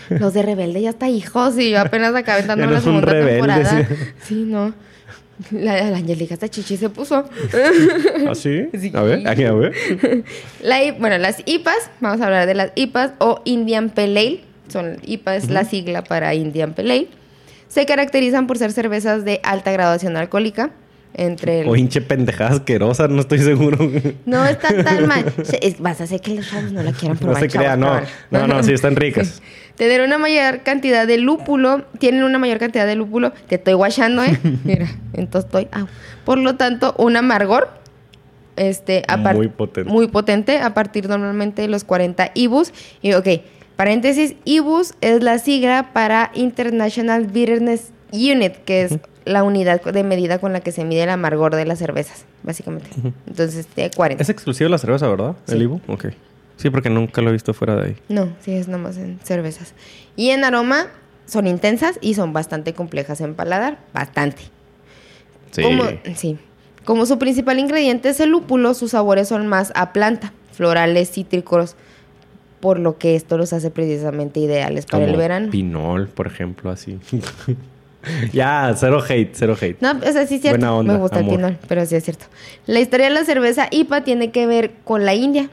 Los de Rebelde ya está hijos y yo apenas acabé no la segunda rebelde, temporada. sí. Sí, no. La, la Angélica hasta chichi se puso. ¿Ah, sí? Sí. A ver, aquí, a ver. La bueno, las IPAs, vamos a hablar de las IPAs o Indian Pale Ale. Son, IPA es la sigla para Indian Pale Ale. Se caracterizan por ser cervezas de alta graduación alcohólica. Entre el... O hinche pendejada asquerosa, no estoy seguro. No está tan mal. Se- vas a hacer que los chavos no la quieran No probar. se crea, chavos, no. No, no, sí, están ricas. Tener una mayor cantidad de lúpulo, tienen una mayor cantidad de lúpulo, te estoy guachando, ¿eh? Mira, entonces estoy. Por lo tanto, un amargor, este, Muy potente. muy potente, a partir normalmente de los 40 IBUs. Y, ok, paréntesis, IBUs es la sigla para International Bitterness Unit, que es la unidad de medida con la que se mide el amargor de las cervezas, básicamente. Entonces, de 40. Es exclusivo la cerveza, ¿verdad? El. Ibu. Ok. Sí, porque nunca lo he visto fuera de ahí. No, sí, es nomás en cervezas. Y en aroma son intensas y son bastante complejas en paladar, bastante. Sí. Como, sí. Como su principal ingrediente es el lúpulo, sus sabores son más a planta, florales, cítricos, por lo que esto los hace precisamente ideales para el verano. Pinol, por ejemplo, así. ya, cero hate, cero hate. No, o sea, sí es cierto. Buena onda, Me gusta amor. el pinol, pero sí es cierto. La historia de la cerveza IPA tiene que ver con la India.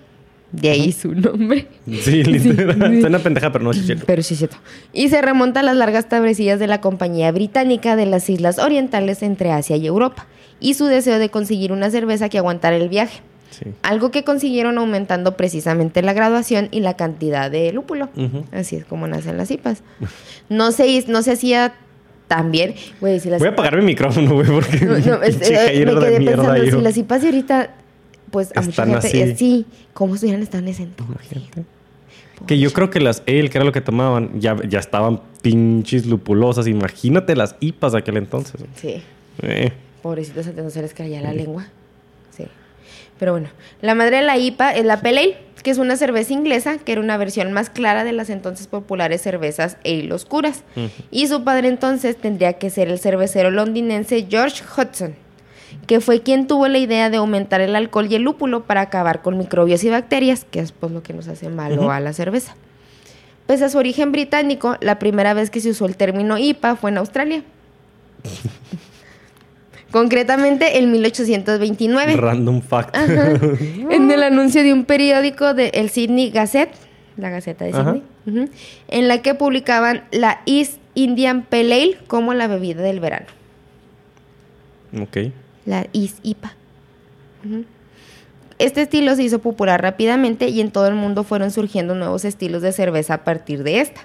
De ahí su nombre. Sí, literal. sí. Suena pendeja, pero no es cierto. Pero sí es cierto. Y se remonta a las largas travesías de la compañía británica de las islas orientales entre Asia y Europa. Y su deseo de conseguir una cerveza que aguantara el viaje. Sí. Algo que consiguieron aumentando precisamente la graduación y la cantidad de lúpulo. Así es como nacen las IPAs. No se, no se hacía tan bien. Güey, si las Voy a apagar mi micrófono, güey, porque no, no, es- eh, me quedé pensando, yo. si las IPAs de ahorita, pues a mucha Están gente, así. eh, sí, ¿cómo estuvieran estado en ese entonces? Imagínate. Que yo creo que las ale, que era lo que tomaban, ya, ya estaban pinches lupulosas. Imagínate las IPAs de aquel entonces. Sí. Eh. Pobrecitos, antes no se les caía la lengua. Pero bueno, la madre de la IPA es la Pale Ale, que es una cerveza inglesa que era una versión más clara de las entonces populares cervezas ale oscuras. Y su padre entonces tendría que ser el cervecero londinense George Hudson, que fue quien tuvo la idea de aumentar el alcohol y el lúpulo para acabar con microbios y bacterias, que es pues lo que nos hace malo a la cerveza. Pese a su origen británico, la primera vez que se usó el término IPA fue en Australia. Concretamente en 1829. Random fact. Ajá. en el anuncio de un periódico de el Sydney Gazette, la Gaceta de. Sydney, en la que publicaban la East Indian Pale Ale como la bebida del verano. ok. La East IPA. Este estilo se hizo popular rápidamente y en todo el mundo fueron surgiendo nuevos estilos de cerveza a partir de esta,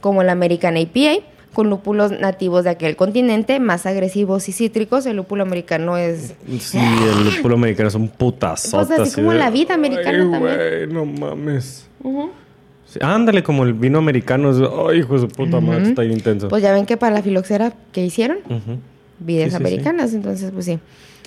como la American IPA, con lúpulos nativos de aquel continente, más agresivos y cítricos. El lúpulo americano es Sí, el lúpulo americano es un putazote. Pues así como de- la vida americana Ay, también. güey, no mames. Sí, ándale, como el vino americano. es- Ay, hijo de su puta madre, está bien intenso. Pues ya ven que para la filoxera que hicieron, Ujú. vides Sí, sí, sí. americanas, entonces pues sí.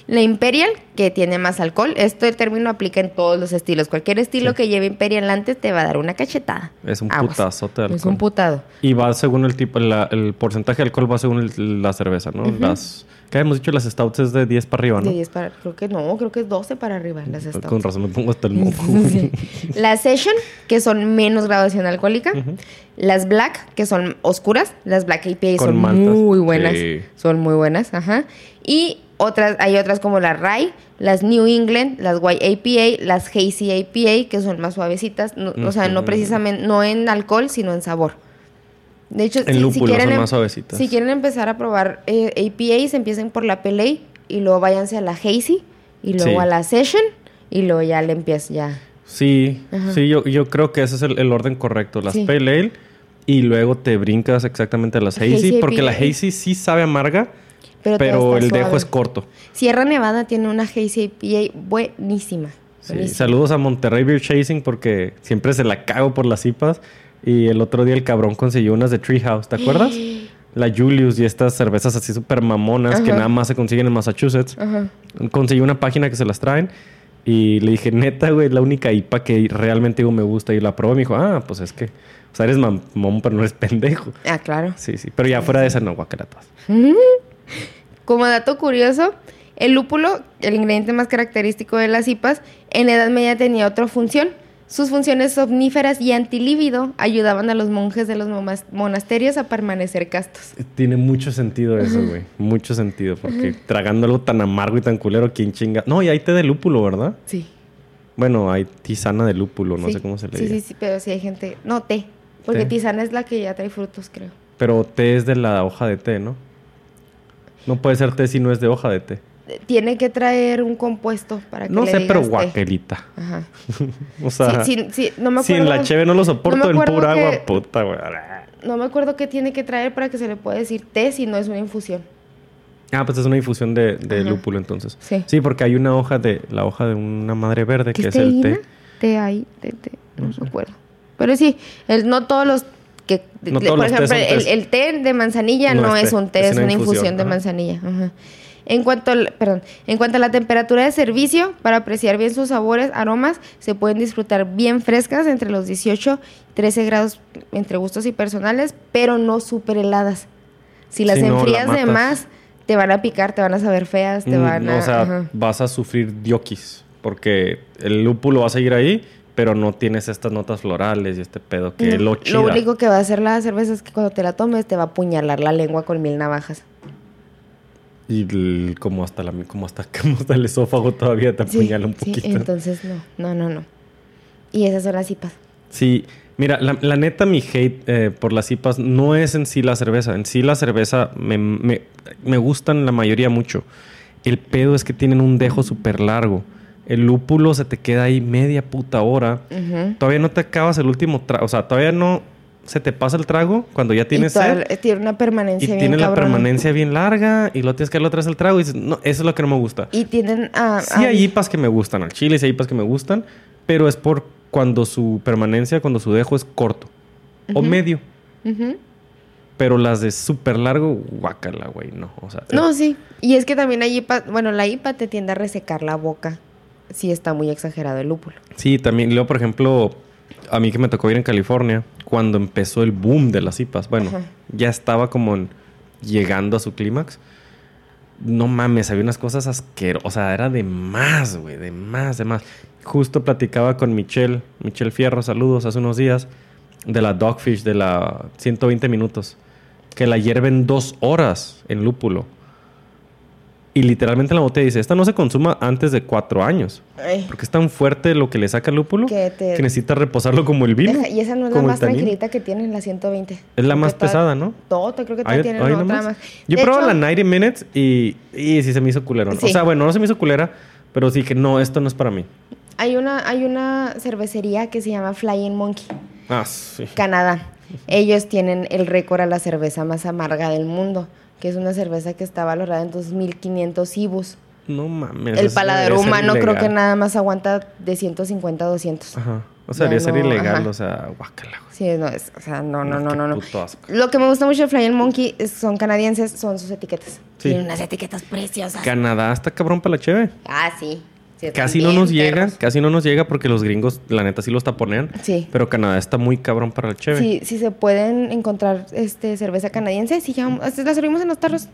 La Imperial, que tiene más alcohol, este término aplica en todos los estilos. Cualquier estilo Sí. que lleve Imperial antes te va a dar una cachetada. Es un Aguas. putazote de Es un putado. Y va según el tipo, la- el porcentaje de alcohol va según el- la cerveza, ¿no? Las, ¿qué habíamos dicho? Las stouts es de 10 para arriba, ¿no? De 10 para, creo que no, creo que es 12 para arriba las Con stouts. razón me pongo hasta el moco. Sí. Las Session, que son menos graduación alcohólica. Las Black, que son oscuras. Las Black IPA Con son muy buenas. Sí. Son muy buenas, ajá. Y otras, hay otras como la Rye, las New England, las White APA, las Hazy APA, que son más suavecitas. No- O sea, no precisamente, no en alcohol, sino en sabor. De hecho, En lúpulo, son más suavecitas. si quieren empezar a probar eh, APAs, empiecen por la PLA y luego váyanse a la Hazy y luego Sí. a la Session y luego ya le empiezan ya. Sí, Ajá. sí, yo, yo creo que ese es el, el orden correcto. Las Sí. Pale Ale y luego te brincas exactamente a las Hazy Hazy, porque la. Hazy sí sabe amarga, Pero, el dejo es corto. Sierra Nevada tiene una Hazy IPA buenísima. Sí, buenísima. Saludos a Monterrey Beer Chasing porque siempre se la cago por las IPAs. Y el otro día el cabrón consiguió unas de Treehouse, ¿te acuerdas? La Julius y estas cervezas así súper mamonas que nada más se consiguen en Massachusetts. Ajá. Conseguí una página que se las traen Y le dije, neta, güey, la única IPA que realmente digo me gusta. Y la probó y me dijo, ah, pues es que, o sea, eres mamón, pero no eres pendejo. Ah, claro. Sí, sí. Pero ya fuera de esa, no, guacalatas. Como dato curioso, el lúpulo, el ingrediente más característico de las IPAs, en Edad Media tenía otra función. Sus funciones somníferas y antilíbido ayudaban a los monjes de los monasterios a permanecer castos. Tiene mucho sentido eso, güey. Mucho sentido. Porque tragando algo tan amargo y tan culero, ¿quién chinga? No, y hay té de lúpulo, ¿verdad? Sí. Bueno, hay tisana de lúpulo, no sé cómo se le dice. Sí, sí, sí, pero sí hay gente. No, té. Porque tisana es la que ya trae frutos, creo. Pero té es de la hoja de té, ¿no? No puede ser té si no es de hoja de té tiene que traer un compuesto para que No sé, pero guaquelita. Ajá. o sea, sí, sí, no me acuerdo, si en la cheve no lo soporto en pura agua, puta, güey. No me acuerdo qué tiene que traer para que se le pueda decir té si no es una infusión. Ah, pues es una infusión de, lúpulo entonces. Sí. Sí, porque hay una hoja de, la hoja de una madre verde que es el té. Té hay, té, té, no me acuerdo. Pero sí, el, no todos los que, por ejemplo, el, té de manzanilla no, es, un té, es, una, infusión, de manzanilla. Ajá. En cuanto, perdón, en cuanto a la temperatura de servicio, para apreciar bien sus sabores, aromas, se pueden disfrutar bien frescas entre los 18 y 13 grados entre gustos y personales, pero no súper heladas. Si las enfrías de más, te van a picar, te van a saber feas, te mm, van a... O sea, vas a sufrir diokis, porque el lúpulo va a seguir ahí, pero no tienes estas notas florales y este pedo que lo chida. Lo único que va a hacer la cerveza es que cuando te la tomes te va a apuñalar la lengua con mil navajas. Y como hasta la como hasta, hasta el esófago todavía te apuñala un poquito. Sí, entonces no, no, no, no. Y esas son las IPAs. Sí, mira, la, neta mi hate eh, por las IPAs no es en sí la cerveza. En sí la cerveza me, me, me gustan la mayoría mucho. El pedo es que tienen un dejo súper largo. El lúpulo se te queda ahí media puta hora. Todavía no te acabas el último trago. O sea, todavía no se te pasa el trago cuando ya tienes sed. Tiene una permanencia y tiene la permanencia bien larga y lo tienes que darle vez el trago y dices, no, eso es lo que no me gusta. Y tienen... Uh, sí hay IPAs que me gustan, al chile sí hay IPAs que me gustan, pero es por cuando su permanencia, cuando su dejo es corto o medio. Pero las de súper largo, guácala, güey, no. O sea, no, sí. Y es que también hay IPA, bueno, la IPA te tiende a resecar la boca si está muy exagerado el lúpulo. Sí, también. Luego, por ejemplo, a mí que me tocó ir en California, cuando empezó el boom de las IPAs, bueno, ya estaba como llegando a su clímax. No mames, había unas cosas asquerosas. O sea, era de más, güey, de más, de más. Justo platicaba con Michelle, Michelle Fierro, saludos, hace unos días, de la Dogfish, de la 120 minutos, que la hierven dos horas en lúpulo. Y literalmente la botella dice, esta no se consuma antes de cuatro años. Porque es tan fuerte lo que le saca el lúpulo que, necesita reposarlo como el vino. y esa no es la más tranquilita que tienen, la 120. Es la más pesada, ¿no? Todo, creo que todavía tienen otra más. Yo probé la 90 Minutes y, y sí se me hizo culero. O sea, bueno, no se me hizo culera, pero sí que no, esto no es para mí. Hay una, hay una cervecería que se llama Flying Monkey. Ah, sí. Canadá. Ellos tienen el récord a la cerveza más amarga del mundo que es una cerveza que está valorada en 2.500 ibus. No mames. El paladar humano creo que nada más aguanta de 150 a 200. Ajá. O sea, debería ser ilegal, o sea, guácala. Sí, no, es, o sea, no, no, no, no. no. Lo que me gusta mucho de Flying Monkey son canadienses, son sus etiquetas. Sí. Tienen unas etiquetas preciosas. Canadá está cabrón para la cheve. Ah, sí casi no nos llega, casi no nos llega porque los gringos, la neta, sí los taponean. Sí. Pero Canadá está muy cabrón para el cheve. Sí, si se pueden encontrar este cerveza canadiense, si ya la servimos en los tarros.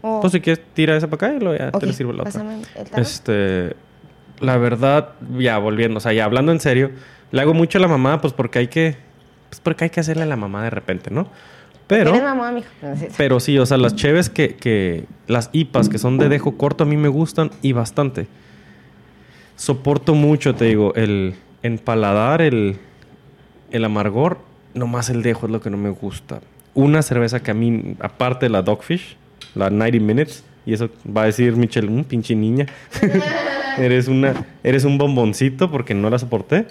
Pues si quieres, tira esa para acá y luego ya te la sirvo la otra. Este, la verdad, ya volviendo, o sea, ya hablando en serio, le hago mucho a la mamá, pues porque hay que, pues porque hay que hacerle a la mamá de repente, ¿no? Pero, mamá, pero sí, o sea, las cheves que, que, las IPAs que son de dejo corto a mí me gustan y bastante soporto mucho, te digo, el empaladar, el, el amargor, nomás el dejo es lo que no me gusta. Una cerveza que a mí, aparte de la Dogfish, la 90 Minutes, y eso va a decir Michelle, un pinche niña. eres, una, eres un bomboncito porque no la soporté.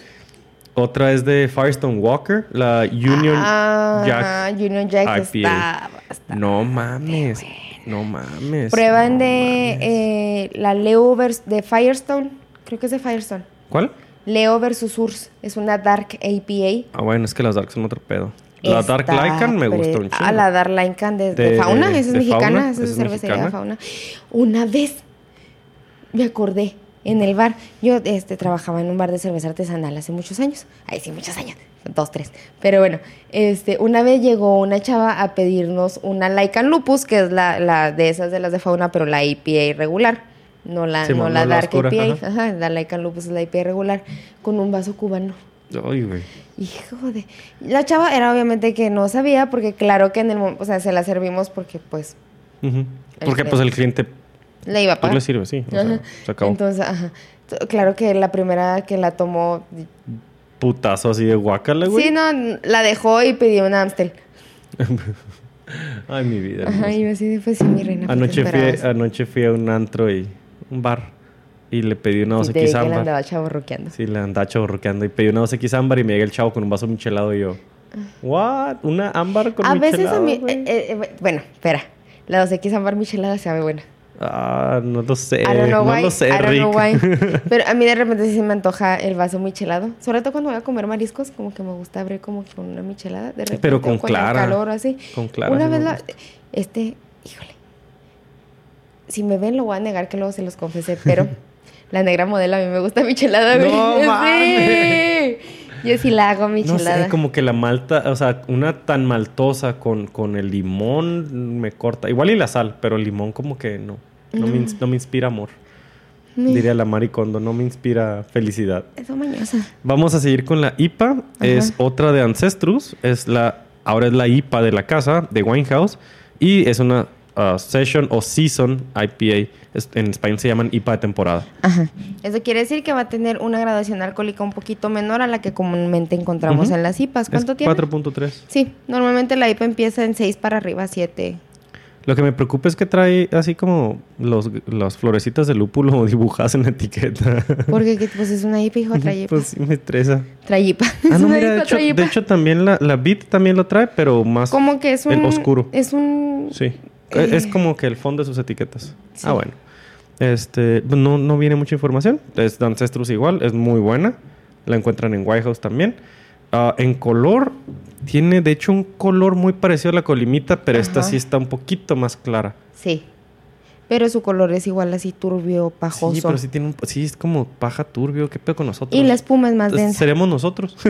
Otra es de Firestone Walker, la Union ah, Jack. Union Jack está, No mames. No mames. Prueban de eh, la Leo de Firestone Creo que es de Firestone. ¿Cuál? Leo versus Urs. Es una Dark APA. Ah, bueno, es que las Dark son otro pedo. La Dark Lycan me gustó un Ah, la Dark Lycan de, Fauna. Esa es mexicana. esa es, cervecería de Fauna. Una vez me acordé. en el bar. Yo este, trabajaba en un bar de cerveza artesanal hace muchos años. Ay, sí, muchos años. Dos, tres. Pero bueno, este, una vez llegó una chava a pedirnos una Lycan Lupus, que es la, la de esas de las de fauna, pero la IPA regular. No la, Sí, no la la Dark oscura, IPA. ajá. Ajá, la Lycan Lupus es la IPA regular. Con un vaso cubano. Ay, güey. Hijo de... La chava era obviamente que no sabía, porque claro que en el momento, o sea, se la servimos porque pues Porque pues el cliente le iba a pues, pagar. le sirve, sí. O sea, Ajá. se acabó. Entonces, ajá. Claro que la primera que la tomó... Putazo así de guacala, güey. Sí, no, la dejó y pidió una Amstel. Ay, mi vida. Ajá, y yo así de, pues sí, mi reina. pues, Anoche ¿qué fui, anoche fui a un antro y un bar y le pedí una Y 2X te vi que le ámbar. andaba. Sí, le andaba chaborroqueando y pedí una 2X ámbar y me llega el chavo con un vaso michelado y yo, ¿what? ¿Una ámbar con A veces a michelado, mí... güey?" eh, eh, eh, bueno, espera. La 2X Ámbar Michelada sabe buena. Ah, no lo sé. I don't know Eh, no why. lo sé, I don't Rick. know why. Pero a mí de repente sí se me antoja el vaso michelado. Sobre todo cuando voy a comer mariscos, como que me gusta abrir como con una michelada. De repente, Pero con clara. calor así. Con clara, Una vez la... Este... Híjole. Si me ven lo voy a negar que luego se los confesé, pero la negra modelo a mí me gusta michelada, güey. No Sí. mames. Yo sí la hago No michelada. sé, como que la malta, o sea, una tan maltosa con, con el limón me corta. Igual y la sal, pero el limón como que no. No, Me, no me inspira amor. Diría la Maricondo, no me inspira felicidad. Eso mañosa. Vamos a seguir con la IPA. Es otra de Ancestrus. Es la, ahora es la IPA de la casa, de Winehouse. Y es una uh, Session o Season IPA. En español se llaman IPA de temporada. Ajá. Eso quiere decir que va a tener una graduación alcohólica un poquito menor a la que comúnmente encontramos en las IPAs. ¿Cuánto es tiene? 4.3. Sí, normalmente la IPA empieza en 6 para arriba, 7. Lo que me preocupa es que trae así como los, las florecitas de lúpulo dibujadas en la etiqueta. Porque que, pues es una IPA, hijo, trae IPA. pues sí me estresa. trae IPA. Ah, no, mira, de hecho, de también la, la Beat también lo trae, pero más... como que es un... el oscuro. Es un... Sí. Eh. Es como que el fondo de sus etiquetas. Sí. Ah, bueno. Este, pues, no, no viene mucha información. Es de Ancestrus igual, es muy buena. La encuentran en White House también. Ah, en color, tiene de hecho un color muy parecido a la colimita, pero esta sí está un poquito más clara. Sí. Pero su color es igual así turbio, pajoso. Sí, pero sí tiene un, sí es como paja turbio. ¿Qué pedo con nosotros? Y la espuma es más densa. ¿Seremos nosotros?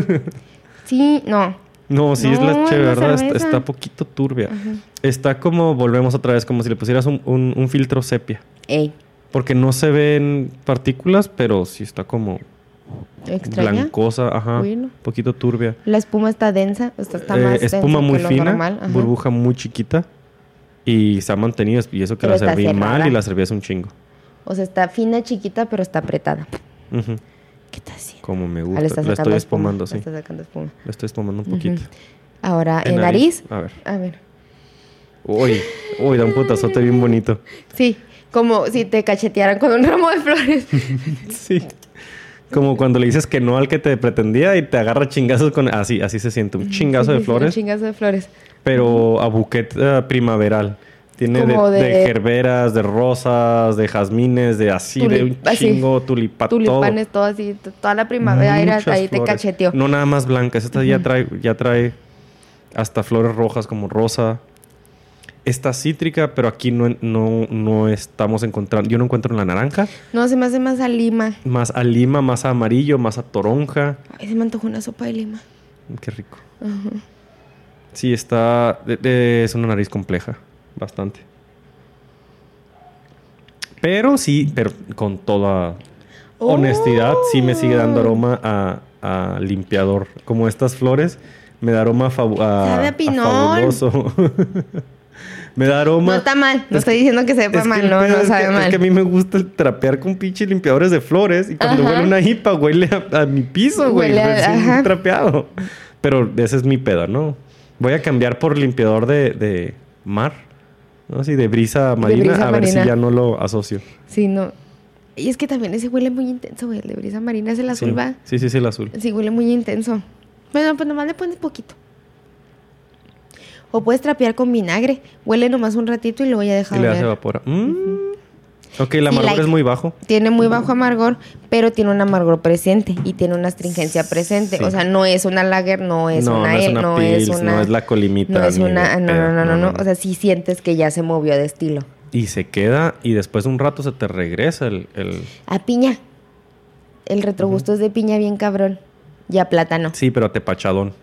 Sí, no. No, sí es la chévere, la ¿verdad? Está, poquito turbia. Ajá. Está como, volvemos otra vez, como si le pusieras un, un- un filtro sepia. Ey, Porque no se ven partículas, pero sí está como extraña. blancosa, ajá. Bueno. poquito turbia. La espuma está densa, o sea, está Eh, más espuma muy fina, normal, burbuja muy chiquita. Y se ha mantenido, y eso que Pero la serví mal y la serví hace un chingo. O sea, está fina, chiquita, pero está apretada. ¿Qué estás haciendo? Como me Ah, gusta. la sacando estoy espuma, espumando, sí. sacando espuma. Estoy espumando un poquito. Ahora, En en nariz. A ver. A ver. Uy, uy, da un putazote bien bonito. Sí, como si te cachetearan con un ramo de flores. Sí. Como cuando le dices que no al que te pretendía y te agarra chingazos con... Así, así se siente. Un chingazo Sí, de sí, sí, flores. Un chingazo de flores. pero a buquet eh, primaveral. Tiene de, de... de- gerberas, de rosas, de jazmines, de así, de un chingo, tulipa, Tulipanes, todo así. Toda la primavera era ahí te cacheteó. No nada más blancas. Esta ya trae, ya trae hasta flores rojas como rosa. Está cítrica, pero aquí no, no, no estamos encontrando. Yo no encuentro la naranja. No, se me hace más a lima. Más a lima, más a amarillo, más a toronja. Ay, se me antojó una sopa de lima. Qué rico. Sí, está. de- es una nariz compleja. Bastante. Pero sí, pero con toda Oh. honestidad, sí me sigue dando aroma a, a limpiador. Como estas flores, me da aroma a, fabu- a- fabuloso. me da aroma. No está mal. No Es estoy que- diciendo que sepa es mal. No, no es sabe que, mal. Es que a mí me gusta el trapear con pinches limpiadores de flores y cuando Ajá. huele una hipa huele a, a mi piso, güey. Huele a- trapeado. Pero ese es mi pedo, ¿no? Voy a cambiar por limpiador de, de mar. ¿No? Así de brisa marina. brisa a ver si ya no lo asocio. Sí, no. Y es que también ese huele muy intenso, güey. El de brisa marina es el azul, sí. va. sí, sí, sí, el azul. Sí, huele muy intenso. Bueno, pues nomás le pones poquito. O puedes trapear con vinagre. Huele nomás un ratito y luego ya deja Y le hace oler. evapora. Mm. Ok, el Sí, amargor like. es muy bajo. Tiene muy bajo amargor, pero tiene un amargor presente y tiene una astringencia presente. Sí. O sea, no es una lager, no es no, una no es ale, una no pils, es una. no es la colimita. no es una. No, no, no, no, no. O sea, sí sientes que ya se movió de estilo. y se queda y después de un rato se te regresa el... el- A piña. El retrogusto es de piña bien cabrón. Y a plátano. Sí, pero a tepachadón.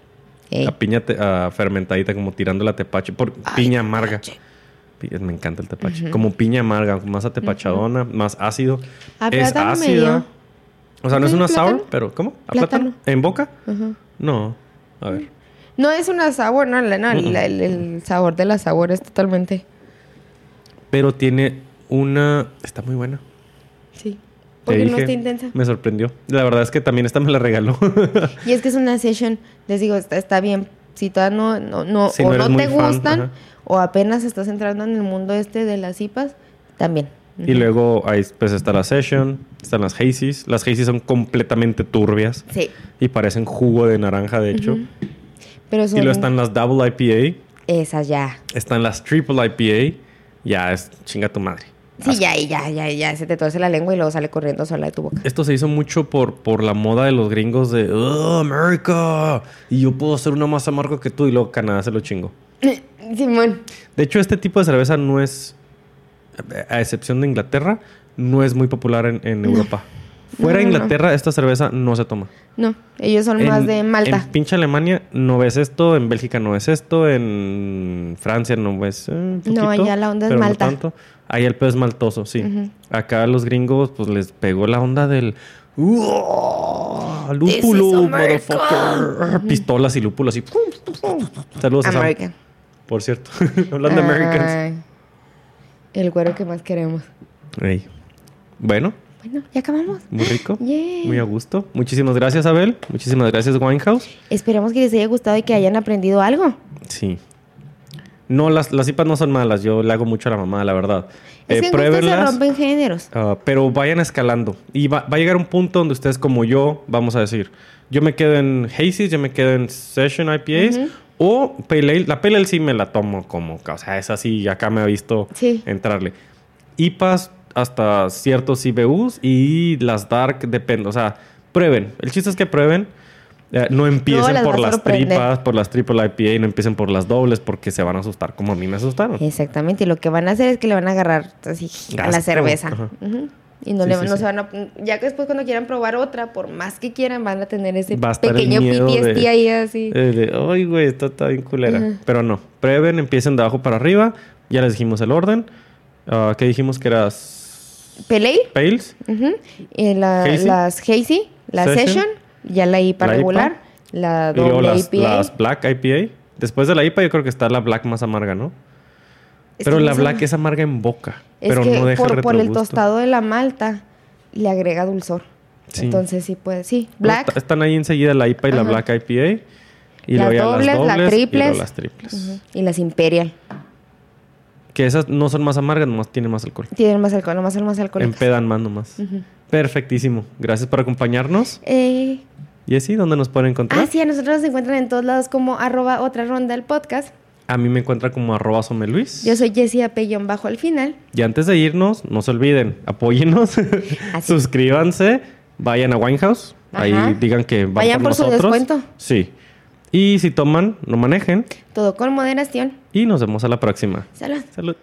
Ey. A piña te- a fermentadita, como tirando la tepache. Por piña amarga. Pi- Me encanta el tepache. Como piña amarga, más atepachadona, más ácido. A es plátano ácida. medio. O sea, no es una plátano. sour, pero ¿cómo? ¿A Plátano. ¿En boca? Ajá. No. A ver. No es una sabor, no, no, la- el, el sabor de la sabor es totalmente. Pero tiene una... Está muy buena. Sí. Porque no dije, está intensa. Me sorprendió. La verdad es que también esta me la regaló. Y es que es una session, les digo, está, está bien. Si todavía no, no, no, Si o no te gustan, o apenas estás entrando en el mundo este de las IPAs, también. y luego ahí pues está la Session, están las Hazies. Las Hazies son completamente turbias Sí. y parecen jugo de naranja, de hecho. Pero Y son luego están las Double IPA, esas ya. están las Triple IPA. Ya es chinga tu madre. Sí, ya, ya, ya, ya, se te torce la lengua y luego sale corriendo sola de tu boca. Esto se hizo mucho por, por la moda de los gringos de "Oh, America. Y yo puedo hacer una más amargo que tú. Y luego Canadá se lo chingo. Simón. De hecho, este tipo de cerveza no es, a excepción de Inglaterra, no es muy popular en, en Europa. Fuera de No, no, no. Inglaterra, esta cerveza no se toma. No, ellos son En- más de Malta. En pinche Alemania no ves esto, en Bélgica no ves esto, en Francia no ves. eh, un No, poquito, allá la onda es no Malta. tanto. Ahí el pez maltoso, sí. Acá los gringos, pues les pegó la onda del. "Uah, ¡Lúpulo, This is America". motherfucker! Pistolas y lúpulos así. Saludos a Sam, por cierto. Hablando de Americans. Ay, el güero que más queremos. Bueno, Bueno, ya acabamos. muy rico. Muy a gusto. Muchísimas gracias, Abel. Muchísimas gracias, Winehouse. Esperemos que les haya gustado y que hayan aprendido algo. Sí. No, las, las IPAs no son malas. Yo le hago mucho a la mamá, la verdad. Es Eh, que se pruébenlas, rompen géneros. ah, pero vayan escalando. Y va, va a llegar un punto donde ustedes, como yo, vamos a decir, yo me quedo en Hazy's, yo me quedo en Session IPAs. O Pale Ale. La Pale Ale sí me la tomo como... O sea, esa sí, acá me ha visto Sí. entrarle. IPAs hasta ciertos IBUs y las Dark depende. O sea, prueben. El chiste es que prueben. Eh, no empiecen por las sorprender. tripas, por las triple IPA no empiecen por las dobles porque se van a asustar como a mí me asustaron. Exactamente. Y lo que van a hacer es que le van a agarrar así a la cerveza. Y no, Sí, le, sí, no sí. se van a... Ya que después cuando quieran probar otra, por más que quieran, van a tener ese a pequeño PTSD de- ahí así. Eh, de, Ay, güey, esto está bien culera. Pero no, prueben, empiecen de abajo para arriba. Ya les dijimos el orden. Ah, ¿Qué dijimos que eras? Pelay. Pales. La- Hazy. las Hazy, la Session. Session, ya la IPA La regular, la Y luego doble las, IPA. las Black IPA. Después de la IPA yo creo que está la Black más amarga, ¿no? Es pero la. Black es amarga en boca. Es pero que no deja por, por el tostado de la malta le agrega dulzor. Sí. Entonces sí puede, sí. Black, est- Están ahí enseguida la IPA y la. Black IPA. Y Las luego dobles, las las dobles y triples. luego las triples. y las Imperial. Que esas no son más amargas, nomás tienen más alcohol. Tienen más alcohol, nomás son más alcohólicas. Empedan más nomás. Perfectísimo. Gracias por acompañarnos. Eh, Jessy, ¿dónde nos pueden encontrar? ah, sí, a nosotros nos encuentran en todos lados como arroba otra ronda el podcast. A mí me encuentra como arroba someluis. Yo soy Jessie Apellón bajo al final. Y antes de irnos, no se olviden, apóyennos, Así. suscríbanse, vayan a Winehouse, ahí digan que van Vayan por su nosotros. descuento. Sí. Y si toman, no manejen. Todo con moderación. Y nos vemos a la próxima. Salud. Salud.